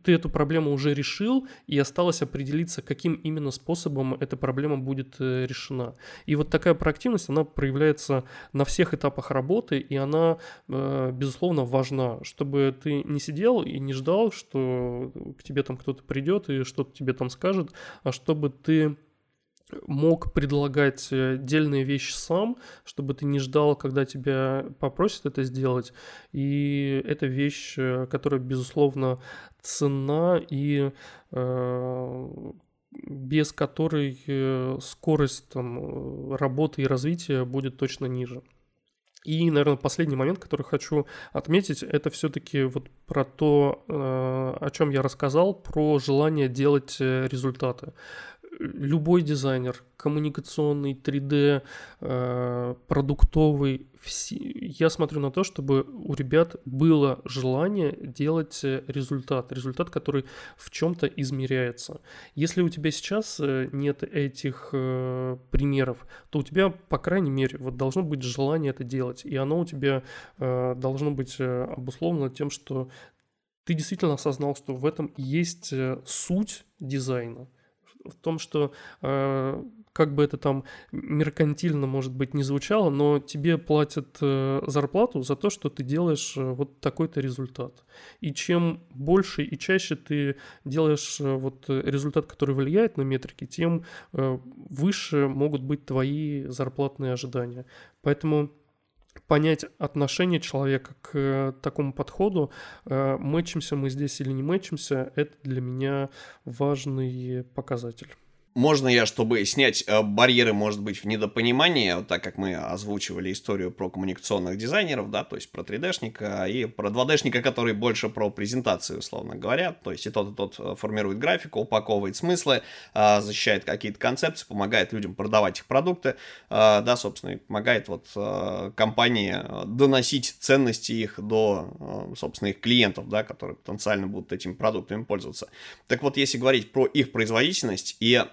[SPEAKER 2] ты эту проблему уже решил, и осталось определиться, каким именно способом эта проблема будет э, решена. И вот такая проактивность, она проявляется на всех этапах работы, и она, э, безусловно, важна, чтобы ты не сидел и не ждал, что к тебе там кто-то придет и что-то тебе там скажет, а чтобы ты мог предлагать э, отдельные вещи сам, чтобы ты не ждал, когда тебя попросят это сделать. И это вещь, э, которая, безусловно, цена и э, без которой э, скорость там, работы и развития будет точно ниже. И, наверное, последний момент, который хочу отметить, это все-таки вот про то, о чем я рассказал, про желание делать результаты любой дизайнер, коммуникационный, 3D, э, продуктовый, все, я смотрю на то, чтобы у ребят было желание делать результат, результат, который в чем-то измеряется. Если у тебя сейчас э, нет этих э, примеров, то у тебя, по крайней мере, вот должно быть желание это делать, и оно у тебя э, должно быть э, обусловлено тем, что ты действительно осознал, что в этом есть э, суть дизайна в том, что э, как бы это там меркантильно, может быть, не звучало, но тебе платят э, зарплату за то, что ты делаешь э, вот такой-то результат. И чем больше и чаще ты делаешь э, вот результат, который влияет на метрики, тем э, выше могут быть твои зарплатные ожидания. Поэтому понять отношение человека к э, такому подходу, э, мэчимся мы здесь или не мэчимся, это для меня важный показатель.
[SPEAKER 1] Можно я, чтобы снять э, барьеры, может быть, в недопонимании, так как мы озвучивали историю про коммуникационных дизайнеров, да, то есть про 3D-шника и про 2D-шника, который больше про презентацию, условно говоря, то есть и тот, и тот э, формирует графику, упаковывает смыслы, э, защищает какие-то концепции, помогает людям продавать их продукты, да, собственно, и помогает вот компании доносить ценности их до, собственно, их клиентов, да, которые потенциально будут этими продуктами пользоваться. Так вот, если говорить про их производительность и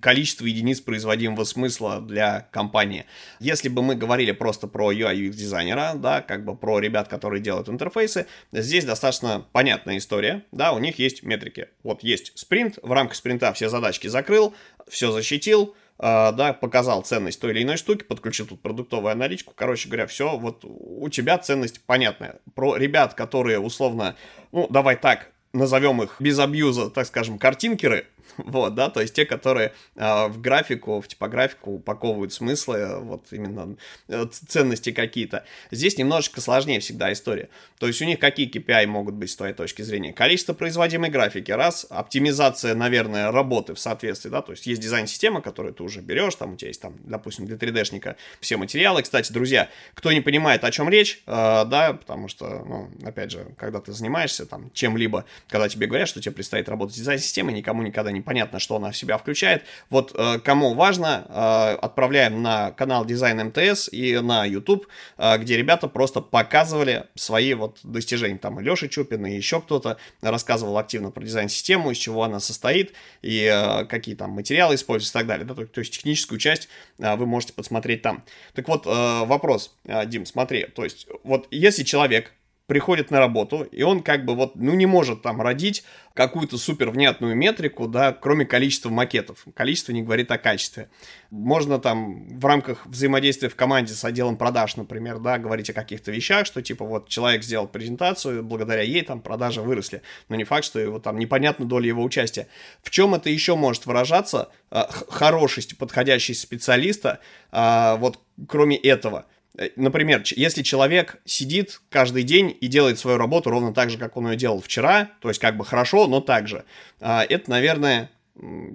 [SPEAKER 1] количество единиц производимого смысла для компании. Если бы мы говорили просто про UI UX дизайнера, да, как бы про ребят, которые делают интерфейсы, здесь достаточно понятная история, да, у них есть метрики. Вот есть спринт, в рамках спринта все задачки закрыл, все защитил, Uh, да, показал ценность той или иной штуки, подключил тут продуктовую аналитику, короче говоря, все, вот у тебя ценность понятная. Про ребят, которые условно, ну, давай так, назовем их без абьюза, так скажем, картинкеры, вот, да, то есть те, которые э, в графику, в типографику упаковывают смыслы, вот именно э, ценности какие-то. Здесь немножечко сложнее всегда история. То есть у них какие KPI могут быть с твоей точки зрения? Количество производимой графики, раз, оптимизация, наверное, работы в соответствии, да, то есть есть дизайн-система, которую ты уже берешь, там у тебя есть, там, допустим, для 3D-шника все материалы. Кстати, друзья, кто не понимает, о чем речь, э, да, потому что, ну, опять же, когда ты занимаешься там чем-либо, когда тебе говорят, что тебе предстоит работать с дизайн-системой, никому никогда не непонятно, что она в себя включает. Вот э, кому важно, э, отправляем на канал Дизайн МТС и на YouTube, э, где ребята просто показывали свои вот достижения. Там и Леша Чупин, и еще кто-то рассказывал активно про дизайн-систему, из чего она состоит, и э, какие там материалы используются и так далее. Да? То, то есть техническую часть э, вы можете посмотреть там. Так вот, э, вопрос, э, Дим, смотри, то есть вот если человек приходит на работу, и он как бы вот, ну, не может там родить какую-то супер внятную метрику, да, кроме количества макетов. Количество не говорит о качестве. Можно там в рамках взаимодействия в команде с отделом продаж, например, да, говорить о каких-то вещах, что типа вот человек сделал презентацию, благодаря ей там продажи выросли, но не факт, что его там непонятна доля его участия. В чем это еще может выражаться? А, хорошесть подходящей специалиста, а, вот кроме этого – например, если человек сидит каждый день и делает свою работу ровно так же, как он ее делал вчера, то есть как бы хорошо, но так же, а, это, наверное,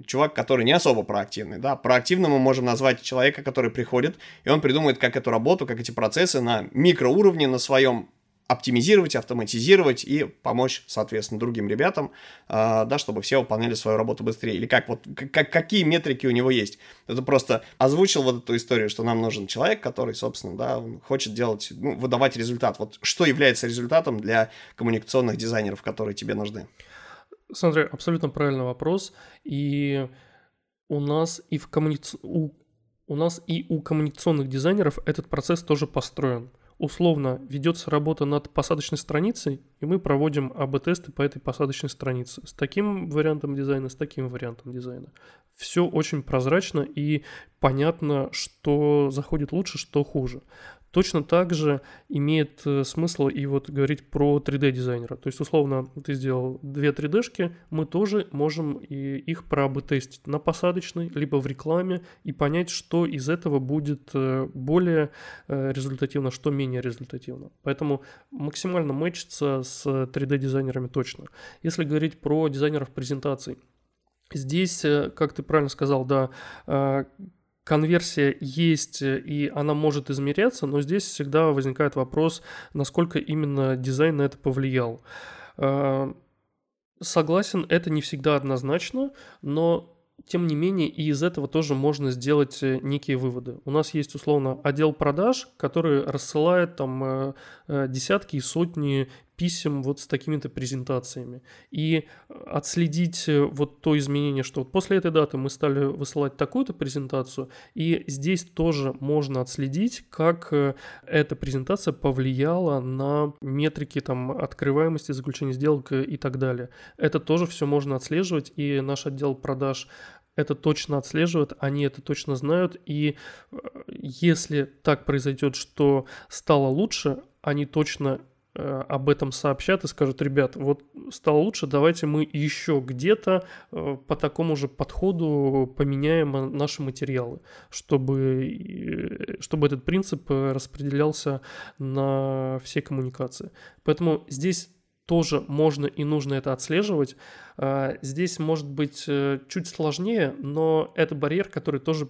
[SPEAKER 1] чувак, который не особо проактивный, да, проактивным мы можем назвать человека, который приходит, и он придумывает, как эту работу, как эти процессы на микроуровне, на своем оптимизировать, автоматизировать и помочь, соответственно, другим ребятам, э, да, чтобы все выполняли свою работу быстрее. Или как вот, как, какие метрики у него есть. Это просто озвучил вот эту историю, что нам нужен человек, который, собственно, да, хочет делать, ну, выдавать результат. Вот что является результатом для коммуникационных дизайнеров, которые тебе нужны?
[SPEAKER 2] Смотри, абсолютно правильный вопрос. И у нас и в коммуници... у... у нас и у коммуникационных дизайнеров этот процесс тоже построен условно ведется работа над посадочной страницей, и мы проводим АБ-тесты по этой посадочной странице с таким вариантом дизайна, с таким вариантом дизайна. Все очень прозрачно и понятно, что заходит лучше, что хуже. Точно так же имеет э, смысл и вот говорить про 3D-дизайнера. То есть, условно, ты сделал две 3D-шки, мы тоже можем и их проабы-тестить на посадочной, либо в рекламе, и понять, что из этого будет э, более э, результативно, что менее результативно. Поэтому максимально мэчится с 3D-дизайнерами точно. Если говорить про дизайнеров презентаций, Здесь, как ты правильно сказал, да, конверсия есть, э, и она может измеряться, но здесь всегда возникает вопрос, насколько именно дизайн на это повлиял. А, согласен, это не всегда однозначно, но тем не менее, и из этого тоже можно сделать э, некие выводы. У нас есть, условно, отдел продаж, который рассылает там э, э, десятки и сотни писем вот с такими-то презентациями. И отследить вот то изменение, что вот после этой даты мы стали высылать такую-то презентацию, и здесь тоже можно отследить, как эта презентация повлияла на метрики там открываемости, заключения сделок и так далее. Это тоже все можно отслеживать, и наш отдел продаж это точно отслеживают, они это точно знают, и э, если так произойдет, что стало лучше, они точно э, об этом сообщат и скажут, ребят, вот стало лучше, давайте мы еще где-то э, по такому же подходу поменяем наши материалы, чтобы, чтобы этот принцип распределялся на все коммуникации. Поэтому здесь тоже можно и нужно это отслеживать. Здесь может быть э, чуть сложнее, но это барьер, который тоже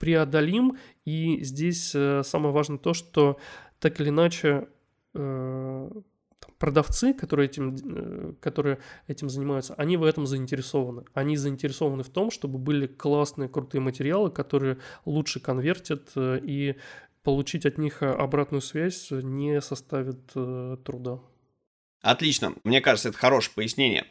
[SPEAKER 2] преодолим. И здесь э, самое важное то, что так или иначе э, продавцы, которые этим, которые этим занимаются, они в этом заинтересованы. Они заинтересованы в том, чтобы были классные, крутые материалы, которые лучше конвертят, и получить от них обратную связь не составит труда.
[SPEAKER 1] Отлично, мне кажется, это хорошее пояснение.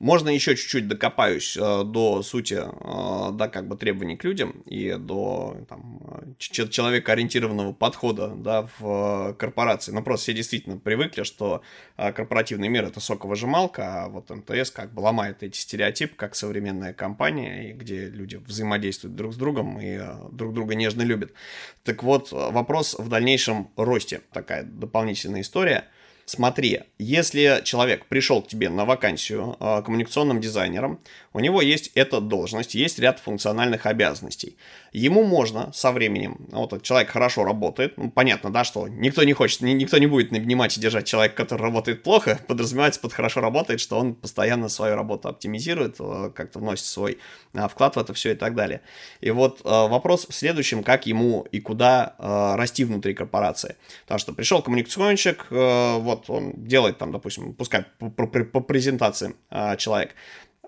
[SPEAKER 1] Можно еще чуть-чуть докопаюсь э, до сути, э, да, как бы требований к людям и до там, человекоориентированного подхода, да, в корпорации. Но просто все действительно привыкли, что э, корпоративный мир это соковыжималка, а вот МТС как бы ломает эти стереотипы, как современная компания, и где люди взаимодействуют друг с другом и э, друг друга нежно любят. Так вот, вопрос в дальнейшем росте, такая дополнительная история – Смотри, если человек пришел к тебе на вакансию э, коммуникационным дизайнером, у него есть эта должность, есть ряд функциональных обязанностей. Ему можно со временем, вот этот человек хорошо работает, ну, понятно, да, что никто не хочет, никто не будет нанимать и держать человека, который работает плохо, подразумевается под хорошо работает, что он постоянно свою работу оптимизирует, э, как-то вносит свой э, вклад в это все и так далее. И вот э, вопрос в следующем, как ему и куда э, расти внутри корпорации. Потому что пришел коммуникационщик, э, вот вот он делает там, допустим, пускай по, по, по презентации а, человек,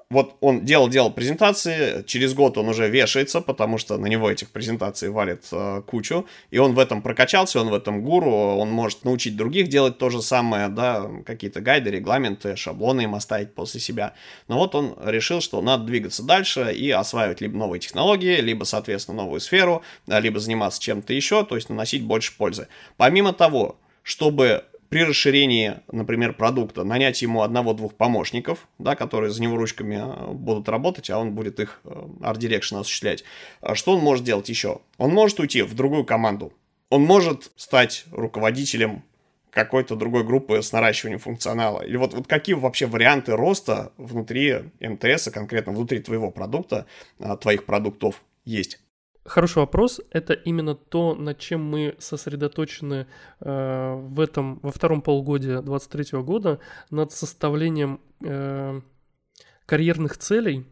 [SPEAKER 1] вот он делал-делал презентации, через год он уже вешается, потому что на него этих презентаций валит э, кучу, и он в этом прокачался, он в этом гуру, он может научить других делать то же самое, да, какие-то гайды, регламенты, шаблоны им оставить после себя. Но вот он решил, что надо двигаться дальше и осваивать либо новые технологии, либо, соответственно, новую сферу, либо заниматься чем-то еще, то есть наносить больше пользы. Помимо того, чтобы при расширении, например, продукта нанять ему одного-двух помощников, да, которые за него ручками э, будут работать, а он будет их э, Art Direction осуществлять. А что он может делать еще? Он может уйти в другую команду. Он может стать руководителем какой-то другой группы с наращиванием функционала? Или вот, вот какие вообще варианты роста внутри МТС, конкретно внутри твоего продукта, э, твоих продуктов есть?
[SPEAKER 2] Хороший вопрос. Это именно то, над чем мы сосредоточены э, в этом, во втором полугодии 2023 года, над составлением э, карьерных целей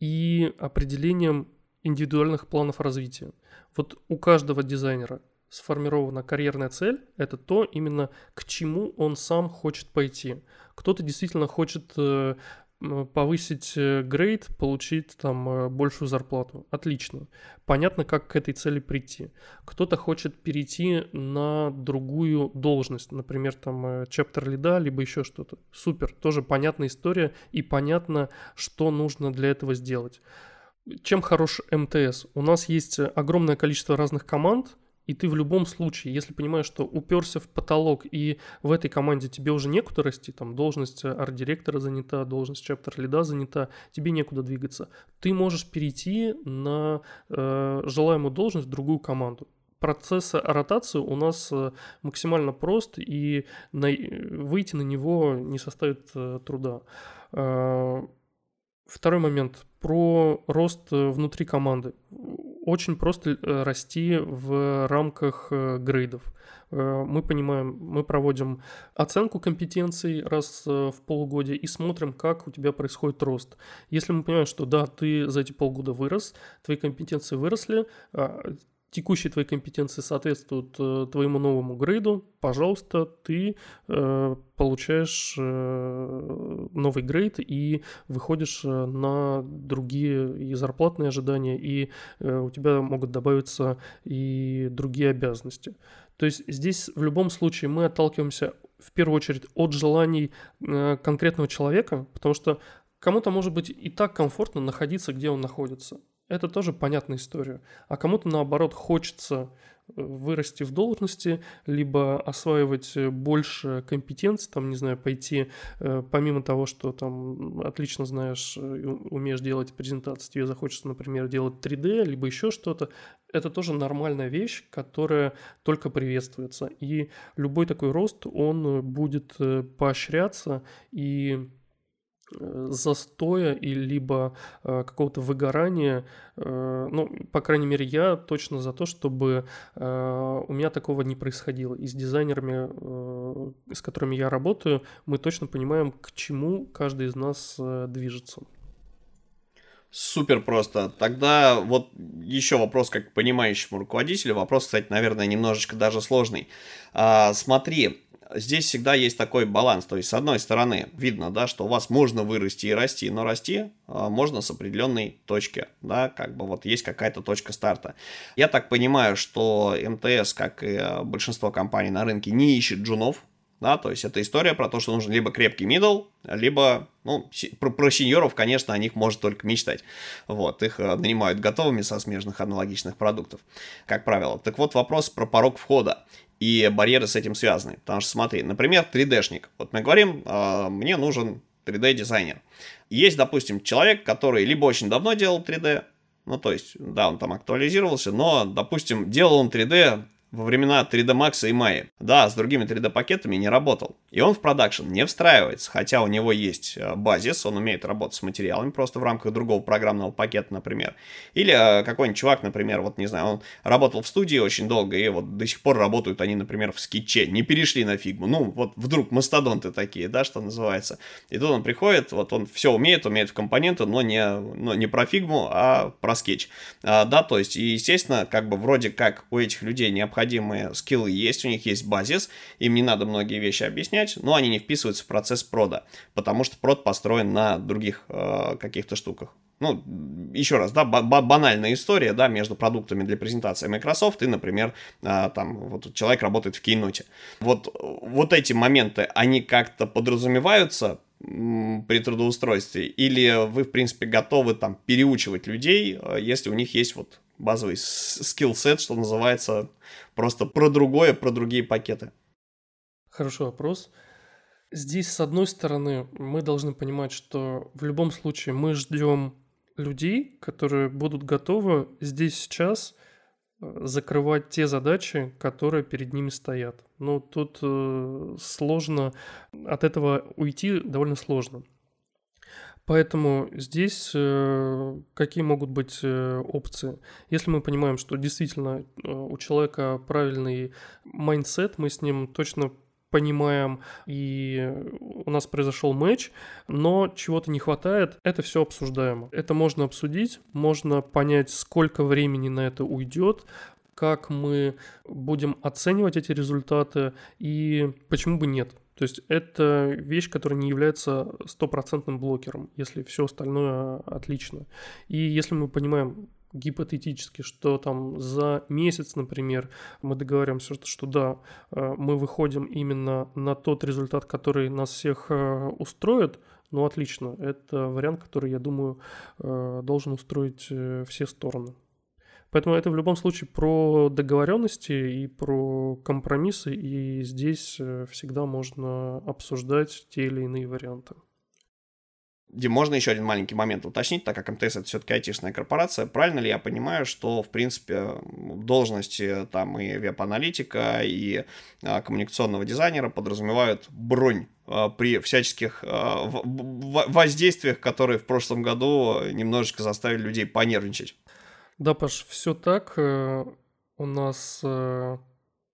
[SPEAKER 2] и определением индивидуальных планов развития. Вот у каждого дизайнера сформирована карьерная цель, это то именно к чему он сам хочет пойти. Кто-то действительно хочет э, повысить э, грейд, получить там э, большую зарплату. Отлично. Понятно, как к этой цели прийти. Кто-то хочет перейти на другую должность, например, там чаптер лида, либо еще что-то. Супер, тоже понятная история и понятно, что нужно для этого сделать. Чем хорош МТС? У нас есть огромное количество разных команд, и ты в любом случае, если понимаешь, что уперся в потолок, и в этой команде тебе уже некуда расти, там должность арт-директора занята, должность чаптер лида занята, тебе некуда двигаться, ты можешь перейти на э, желаемую должность в другую команду. Процесс ротации у нас э, максимально прост, и на, выйти на него не составит э, труда. Э, второй момент про рост внутри команды очень просто э, расти в рамках э, грейдов. Э, мы понимаем, мы проводим оценку компетенций раз в полугодие и смотрим, как у тебя происходит рост. Если мы понимаем, что да, ты за эти полгода вырос, твои компетенции выросли, а, текущие твои компетенции соответствуют э, твоему новому грейду, пожалуйста, ты э, получаешь э, новый грейд и выходишь э, на другие и зарплатные ожидания, и э, у тебя могут добавиться и другие обязанности. То есть здесь в любом случае мы отталкиваемся в первую очередь от желаний э, конкретного человека, потому что кому-то может быть и так комфортно находиться, где он находится это тоже понятная история. А кому-то, наоборот, хочется э, вырасти в должности, либо осваивать э, больше компетенций, там, не знаю, пойти, э, помимо того, что там отлично знаешь, умеешь делать презентации, тебе захочется, например, делать 3D, либо еще что-то, это тоже нормальная вещь, которая только приветствуется. И любой такой рост, он будет поощряться и застоя и либо э, какого-то выгорания. Э, ну, по крайней мере, я точно за то, чтобы э, у меня такого не происходило. И с дизайнерами, э, с которыми я работаю, мы точно понимаем, к чему каждый из нас э, движется.
[SPEAKER 1] Супер просто. Тогда вот еще вопрос как к понимающему руководителю. Вопрос, кстати, наверное, немножечко даже сложный. А, смотри, здесь всегда есть такой баланс. То есть, с одной стороны, видно, да, что у вас можно вырасти и расти, но расти а, можно с определенной точки, да, как бы вот есть какая-то точка старта. Я так понимаю, что МТС, как и большинство компаний на рынке, не ищет джунов, да, то есть это история про то, что нужен либо крепкий мидл, либо, ну, про, про сеньоров, конечно, о них может только мечтать. Вот, их э, нанимают готовыми со смежных аналогичных продуктов, как правило. Так вот, вопрос про порог входа и барьеры с этим связаны. Потому что, смотри, например, 3D-шник. Вот мы говорим, э, мне нужен 3D-дизайнер. Есть, допустим, человек, который либо очень давно делал 3D, ну, то есть, да, он там актуализировался, но, допустим, делал он 3D во времена 3D Max и Maya. Да, с другими 3D пакетами не работал. И он в продакшн не встраивается, хотя у него есть э, базис, он умеет работать с материалами просто в рамках другого программного пакета, например. Или э, какой-нибудь чувак, например, вот не знаю, он работал в студии очень долго, и вот до сих пор работают они, например, в скетче, не перешли на фигму. Ну, вот вдруг мастодонты такие, да, что называется. И тут он приходит, вот он все умеет, умеет в компоненты, но не, но не про фигму, а про скетч. А, да, то есть, и, естественно, как бы вроде как у этих людей необходимо необходимые скиллы есть, у них есть базис, им не надо многие вещи объяснять, но они не вписываются в процесс прода, потому что прод построен на других э, каких-то штуках. Ну, еще раз, да, банальная история, да, между продуктами для презентации Microsoft и, например, э, там, вот человек работает в Keynote. Вот, вот эти моменты, они как-то подразумеваются при трудоустройстве? Или вы, в принципе, готовы там переучивать людей, э, если у них есть вот базовый скилл-сет, что называется, просто про другое, про другие пакеты?
[SPEAKER 2] Хороший вопрос. Здесь, с одной стороны, мы должны понимать, что в любом случае мы ждем людей, которые будут готовы здесь сейчас э, закрывать те задачи, которые перед ними стоят. Но тут э, сложно, от этого уйти довольно сложно. Поэтому здесь э, какие могут быть э, опции? Если мы понимаем, что действительно э, у человека правильный mindset, мы с ним точно понимаем, и у нас произошел матч, но чего-то не хватает, это все обсуждаемо. Это можно обсудить, можно понять, сколько времени на это уйдет, как мы будем оценивать эти результаты и почему бы нет. То есть это вещь, которая не является стопроцентным блокером, если все остальное отлично. И если мы понимаем гипотетически, что там за месяц, например, мы договариваемся, что, что да, э, мы выходим именно на тот результат, который нас всех э, устроит, ну отлично, это вариант, который, я думаю, э, должен устроить все стороны. Поэтому это в любом случае про договоренности и про компромиссы, и здесь всегда можно обсуждать те или иные варианты.
[SPEAKER 1] Дим, можно еще один маленький момент уточнить, так как МТС это все-таки айтишная корпорация. Правильно ли я понимаю, что, в принципе, должности там и веб-аналитика, и а, коммуникационного дизайнера подразумевают бронь а, при всяческих а, воздействиях, которые в прошлом году немножечко заставили людей понервничать?
[SPEAKER 2] Да, Паш, все так. Э, у нас э,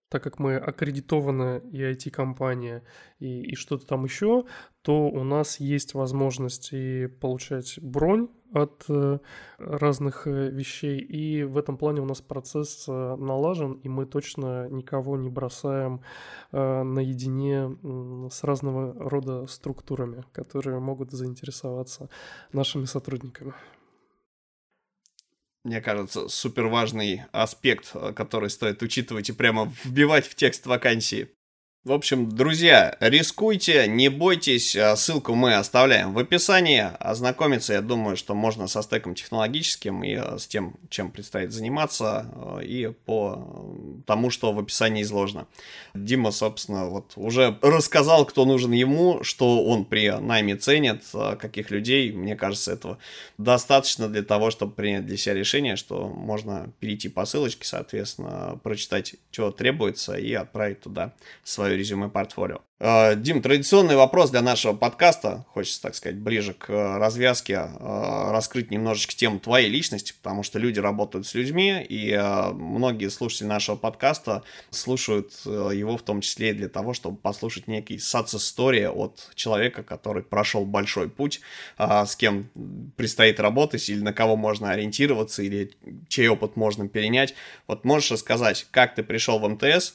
[SPEAKER 2] так как мы аккредитованная и IT-компания, и, и что-то там еще, то у нас есть возможность и получать бронь от э, разных вещей, и в этом плане у нас процесс налажен, и мы точно никого не бросаем наедине с разного рода структурами, которые могут заинтересоваться нашими сотрудниками
[SPEAKER 1] мне кажется, супер важный аспект, э, который стоит учитывать и прямо вбивать в текст вакансии. В общем, друзья, рискуйте, не бойтесь, а, ссылку мы оставляем в описании. Ознакомиться, я думаю, что можно со стеком технологическим и а, с тем, чем предстоит заниматься, а, и по тому, что в описании изложено. Дима, собственно, вот уже рассказал, кто нужен ему, что он при найме ценит, каких людей. Мне кажется, этого достаточно для того, чтобы принять для себя решение, что можно перейти по ссылочке, соответственно, прочитать, что требуется, и отправить туда свои свое резюме-портфолио. Э, Дим, традиционный вопрос для нашего подкаста, хочется, так сказать, ближе к э, развязке, э, раскрыть немножечко тему твоей личности, потому что люди работают с людьми, и многие слушатели нашего подкаста слушают его в том числе и для того, чтобы послушать некий сац-история от человека, который прошел большой путь, с кем предстоит работать, или на кого можно ориентироваться, или чей опыт можно перенять. Вот можешь рассказать, как ты пришел в МТС,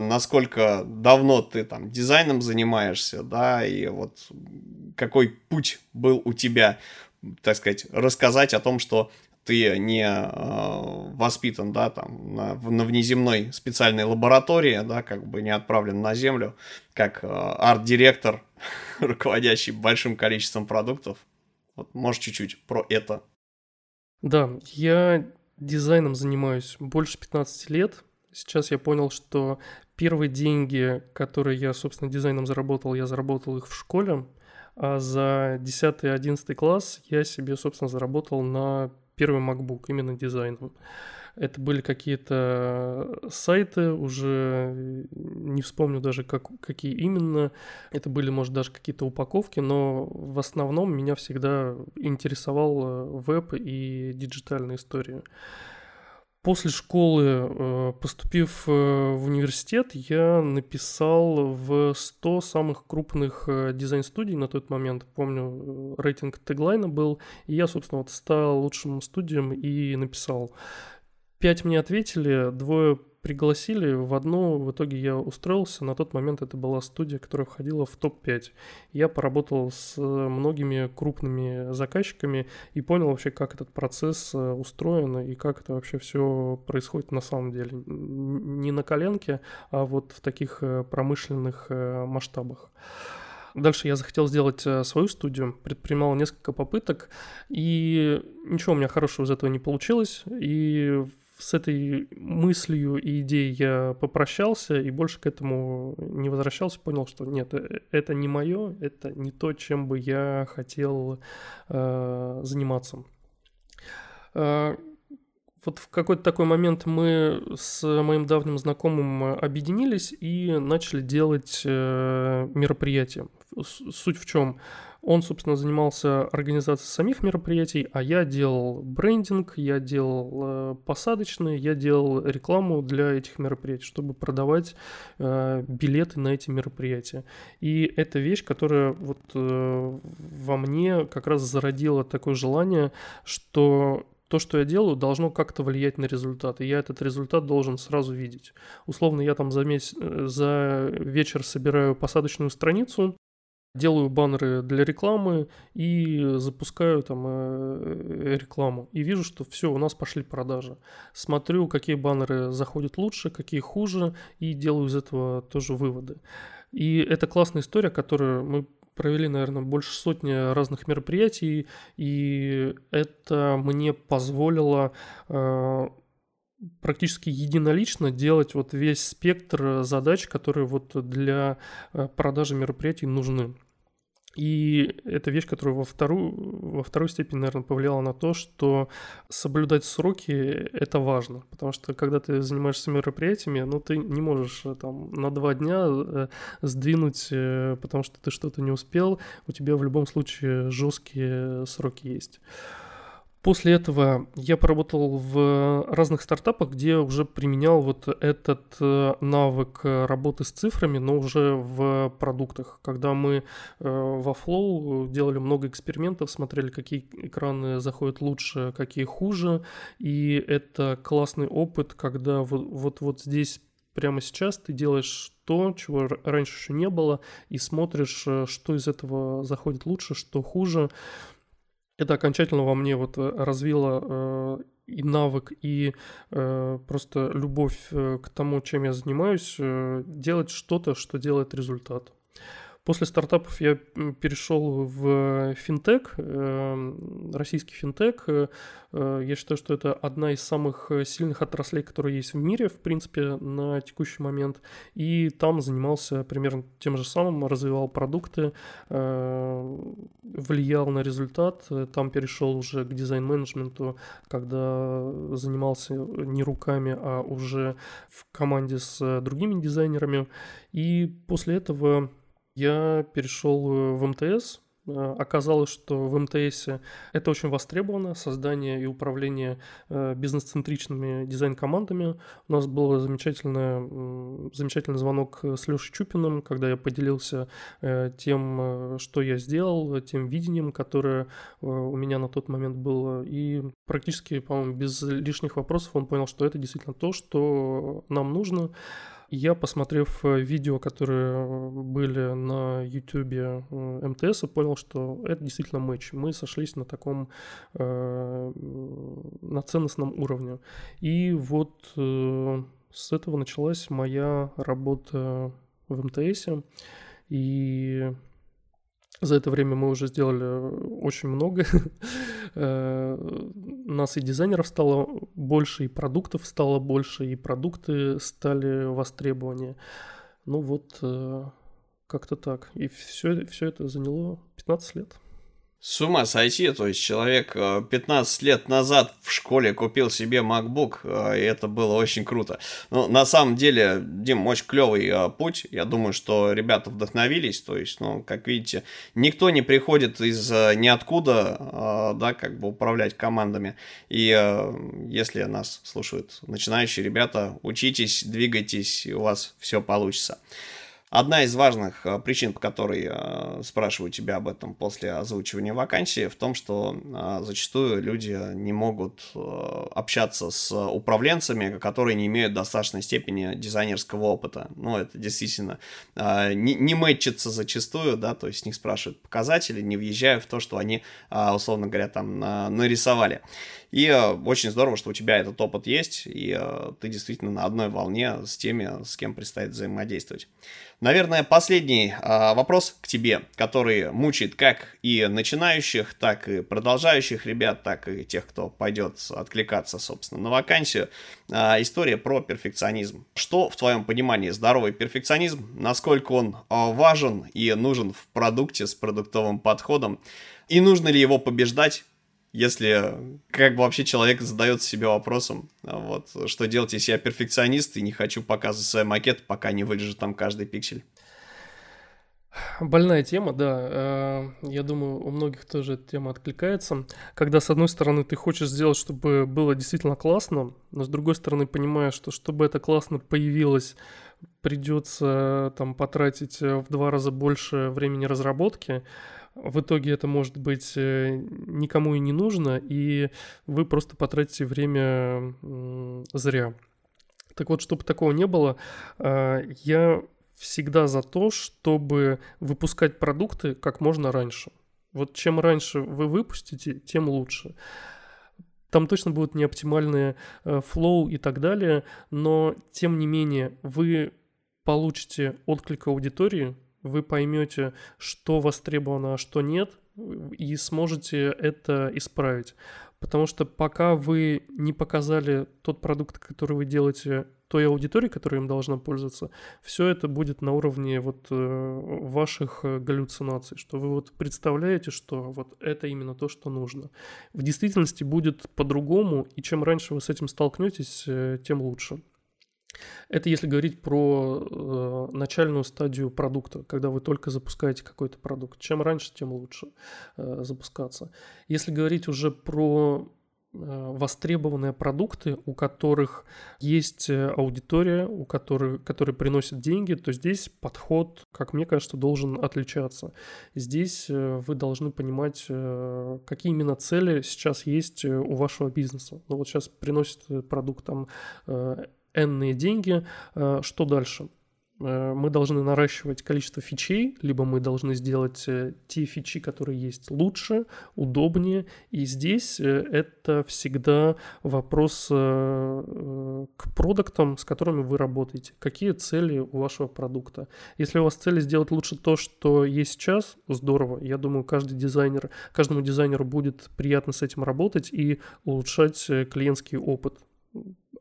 [SPEAKER 1] насколько давно ты там дизайном занимаешься, да, и вот какой путь был у тебя, так сказать, рассказать о том, что ты не э, воспитан, да, там, на, на внеземной специальной лаборатории, да, как бы не отправлен на Землю, как э, арт-директор, руководящий большим количеством продуктов. Вот, можешь чуть-чуть про это.
[SPEAKER 2] Да, я дизайном занимаюсь больше 15 лет. Сейчас я понял, что Первые деньги, которые я, собственно, дизайном заработал, я заработал их в школе, а за 10 и 11 класс я себе, собственно, заработал на первый MacBook, именно дизайном. Это были какие-то сайты, уже не вспомню даже, как, какие именно. Это были, может, даже какие-то упаковки, но в основном меня всегда интересовал э, веб и диджитальная история. После школы, э, поступив э, в университет, я написал в 100 самых крупных э, дизайн-студий на тот момент. Помню, рейтинг теглайна был, и я, собственно, вот стал лучшим студием и написал. Пять мне ответили, двое пригласили в одну, в итоге я устроился, на тот момент это была студия, которая входила в топ-5. Я поработал с многими крупными заказчиками и понял вообще, как этот процесс э, устроен и как это вообще все происходит на самом деле. Не на коленке, а вот в таких э, промышленных э, масштабах. Дальше я захотел сделать свою студию, предпринимал несколько попыток, и ничего у меня хорошего из этого не получилось. И с этой мыслью и идеей я попрощался и больше к этому не возвращался, понял, что нет, э, это не мое, это не то, чем бы я хотел э, заниматься. Э, вот в какой-то такой момент мы с моим давним знакомым объединились и начали делать э, мероприятия. Суть в чем? Он, собственно, занимался организацией самих мероприятий, а я делал брендинг, я делал э, посадочные, я делал рекламу для этих мероприятий, чтобы продавать э, билеты на эти мероприятия. И это вещь, которая вот э, во мне как раз зародила такое желание, что то, что я делаю, должно как-то влиять на результат, и я этот результат должен сразу видеть. Условно, я там за, месяц, э, за вечер собираю посадочную страницу, делаю баннеры для рекламы и запускаю там э, рекламу. И вижу, что все, у нас пошли продажи. Смотрю, какие баннеры заходят лучше, какие хуже, и делаю из этого тоже выводы. И это классная история, которую мы провели, наверное, больше сотни разных мероприятий, и это мне позволило э, практически единолично делать вот весь спектр задач, которые вот для э, продажи мероприятий нужны. И это вещь, которая во вторую, во второй степени, наверное, повлияла на то, что соблюдать сроки – это важно. Потому что, когда ты занимаешься мероприятиями, ну, ты не можешь э, там на два дня э, сдвинуть, потому что ты что-то не успел. У тебя в любом случае жесткие сроки есть. После этого я поработал в разных стартапах, где уже применял вот этот э, навык работы с цифрами, но уже в продуктах. Когда мы э, во Flow делали много экспериментов, смотрели, какие экраны заходят лучше, какие хуже. И это классный опыт, когда вот, вот, здесь прямо сейчас ты делаешь то, чего раньше еще не было, и смотришь, э, что из этого заходит лучше, что хуже это окончательно во мне вот э, развило э, и навык, и э, просто любовь э, к тому, чем я занимаюсь, э, делать что-то, что делает результат. После стартапов я перешел в финтех, эм, российский финтех. Э, э, я считаю, что это одна из самых сильных отраслей, которые есть в мире, в принципе, на текущий момент. И там занимался примерно тем же самым, развивал продукты, э, влиял на результат. Там перешел уже к дизайн-менеджменту, когда занимался не руками, а уже в команде с другими дизайнерами. И после этого я перешел э, в МТС. Э, оказалось, что в МТС это очень востребовано, создание и управление э, бизнес-центричными дизайн-командами. У нас был замечательный, звонок с Лешей Чупиным, когда я поделился тем, что я сделал, тем видением, которое у меня на тот момент было. И практически, по-моему, без лишних вопросов он понял, что это действительно то, что нам нужно. Я, посмотрев э, видео, которые э, были на YouTube э, МТС, понял, что это действительно матч. Мы сошлись на таком, на ценностном уровне. И вот с этого началась моя работа в МТС. И за это время мы уже сделали очень много. Э, у нас и дизайнеров стало больше, и продуктов стало больше, и продукты стали востребованнее. Ну вот, э, как-то так. И все, все это заняло 15 лет.
[SPEAKER 1] С ума сойти, то есть человек 15 э, лет назад в школе купил себе MacBook, э, и это было очень круто. Ну, на самом деле, Дим, очень клевый э, путь. Я думаю, что ребята вдохновились. То есть, ну, как видите, никто не приходит из ниоткуда, да, как бы управлять командами. И если нас слушают начинающие ребята, учитесь, двигайтесь, и у вас все получится. Одна из важных э, причин, по которой э, спрашиваю тебя об этом после озвучивания вакансии, в том, что э, зачастую люди не могут общаться с управленцами, которые не имеют достаточной степени дизайнерского опыта. Ну, это действительно не, не мэтчится зачастую, да, то есть них спрашивают показатели, не въезжая в то, что они, условно говоря, там нарисовали. И очень здорово, что у тебя этот опыт есть, и ты действительно на одной волне с теми, с кем предстоит взаимодействовать. Наверное, последний а, вопрос к тебе, который мучает как и начинающих, так и продолжающих ребят, так и тех, кто пойдет откликаться, собственно, на вакансию. А, история про перфекционизм. Что в твоем понимании здоровый перфекционизм? Насколько он а, важен и нужен в продукте с продуктовым подходом? И нужно ли его побеждать? Если как бы вообще человек задается себе вопросом, а, вот, что делать, если я перфекционист и не хочу показывать свой макет, пока не вырежу там каждый пиксель.
[SPEAKER 2] Больная тема, да. Э, я думаю, у многих тоже эта тема откликается. Когда, с одной стороны, ты хочешь сделать, чтобы было действительно классно, но с другой стороны, понимаешь, что чтобы это классно появилось, придется там потратить в два раза больше времени разработки, в итоге это может быть э, никому и не нужно, и вы просто потратите время зря. Так вот, чтобы такого не было, а, я всегда за то, чтобы выпускать продукты как можно раньше. Вот чем раньше вы выпустите, тем лучше. Там точно будут неоптимальные э, флоу и так далее, но тем не менее вы получите отклик аудитории, вы поймете, что востребовано, а что нет, и сможете это исправить. Потому что пока вы не показали тот продукт, который вы делаете той аудитории, которая им должна пользоваться, все это будет на уровне вот э, ваших э, галлюцинаций, что вы вот представляете, что вот это именно то, что нужно. В действительности будет по-другому, и чем раньше вы с этим столкнетесь, э, тем лучше. Это если говорить про э, начальную стадию продукта, когда вы только запускаете какой-то продукт. Чем раньше, тем лучше э, запускаться. Если говорить уже про э, востребованные продукты, у которых есть э, аудитория, у которых, которые приносят деньги, то здесь подход, как мне кажется, должен отличаться. Здесь э, вы должны понимать, какие именно цели сейчас есть у вашего бизнеса. Ну вот сейчас приносит продукт там энные деньги, э, что дальше? Э, мы должны наращивать количество фичей, либо мы должны сделать э, те фичи, которые есть лучше, удобнее. И здесь это всегда вопрос к продуктам, с которыми вы работаете. Какие цели у вашего продукта? Если у вас цели сделать лучше то, что есть сейчас, здорово. Я думаю, каждый дизайнер, каждому дизайнеру будет приятно с этим работать и улучшать клиентский опыт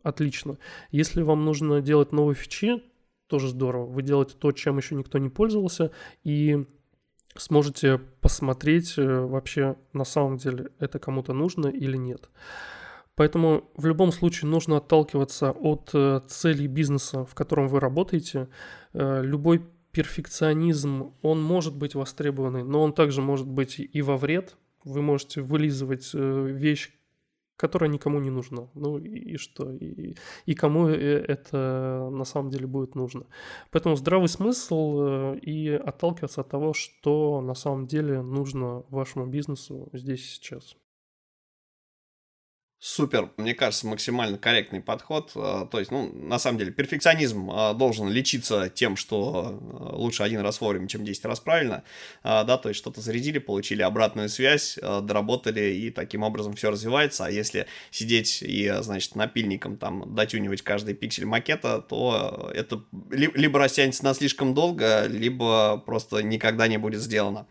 [SPEAKER 2] отлично. Если вам нужно делать новые фичи, тоже здорово. Вы делаете то, чем еще никто не пользовался, и сможете посмотреть э, вообще на самом деле это кому-то нужно или нет. Поэтому в любом случае нужно отталкиваться от э, целей бизнеса, в котором вы работаете. Э, любой перфекционизм, он может быть востребованный, но он также может быть и во вред. Вы можете вылизывать вещь, которая никому не нужна. Ну и, что? И, и кому э, это на самом деле будет нужно. Поэтому здравый смысл э, и отталкиваться от того, что на самом деле нужно вашему бизнесу здесь сейчас.
[SPEAKER 1] Супер, мне кажется, максимально корректный подход. А, то есть, ну, на самом деле, перфекционизм а, должен лечиться тем, что а, лучше один раз вовремя, чем 10 раз правильно. Да, то есть, что-то зарядили, получили обратную связь, доработали, и таким образом все развивается. А если сидеть и, значит, напильником там дотюнивать каждый пиксель макета, то это либо растянется на слишком долго, либо просто никогда не будет сделано.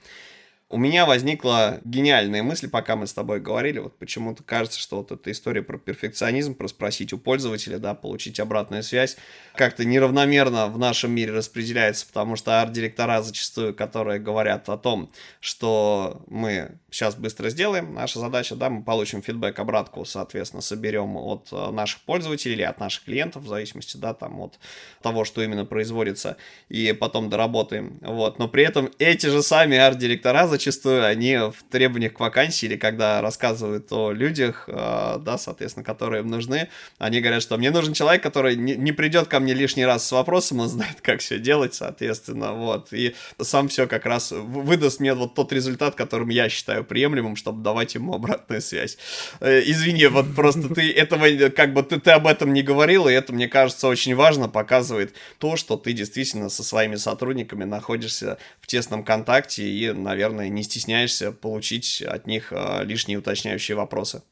[SPEAKER 1] У меня возникла гениальная мысль, пока мы с тобой говорили, вот почему-то кажется, что вот эта история про перфекционизм, про спросить у пользователя, да, получить обратную связь, как-то неравномерно в нашем мире распределяется, потому что арт-директора зачастую, которые говорят о том, что мы сейчас быстро сделаем, наша задача, да, мы получим фидбэк, обратку, соответственно, соберем от э, наших пользователей или от наших клиентов, в зависимости, да, там, от того, что именно производится, и потом доработаем, вот, но при этом эти же сами арт-директора зачастую они в требованиях к вакансии или когда рассказывают о людях, э, да, соответственно, которые им нужны, они говорят, что мне нужен человек, который не, придет ко мне лишний раз с вопросом, он знает, как все делать, соответственно, вот, и сам все как раз выдаст мне вот тот результат, которым я считаю приемлемым, чтобы давать ему обратную связь. Э, извини, вот просто ты этого, как бы ты, ты об этом не говорил, и это, мне кажется, очень важно, показывает то, что ты действительно со своими сотрудниками находишься в тесном контакте и, наверное, не стесняешься получить от них а, лишние уточняющие вопросы.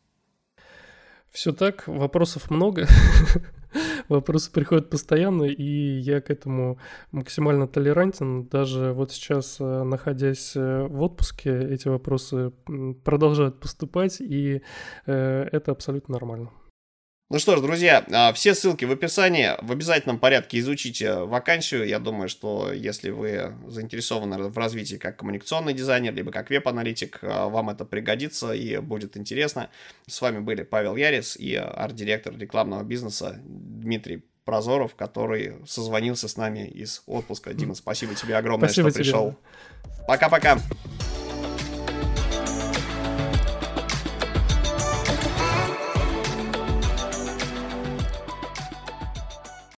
[SPEAKER 2] Все так, вопросов много. Вопросы приходят постоянно, и я к этому максимально толерантен. Даже вот сейчас, э, находясь э, в отпуске, эти вопросы продолжают поступать, и э, это абсолютно нормально.
[SPEAKER 1] Ну что ж, друзья, а, все ссылки в описании. В обязательном порядке изучите вакансию. Я думаю, что если вы заинтересованы в развитии как коммуникационный дизайнер, либо как веб-аналитик, а, вам это пригодится и будет интересно. С вами были Павел Ярис и арт-директор рекламного бизнеса Дмитрий Прозоров, который созвонился с нами из отпуска. Дима, спасибо тебе огромное, спасибо что тебе. пришел. Пока-пока.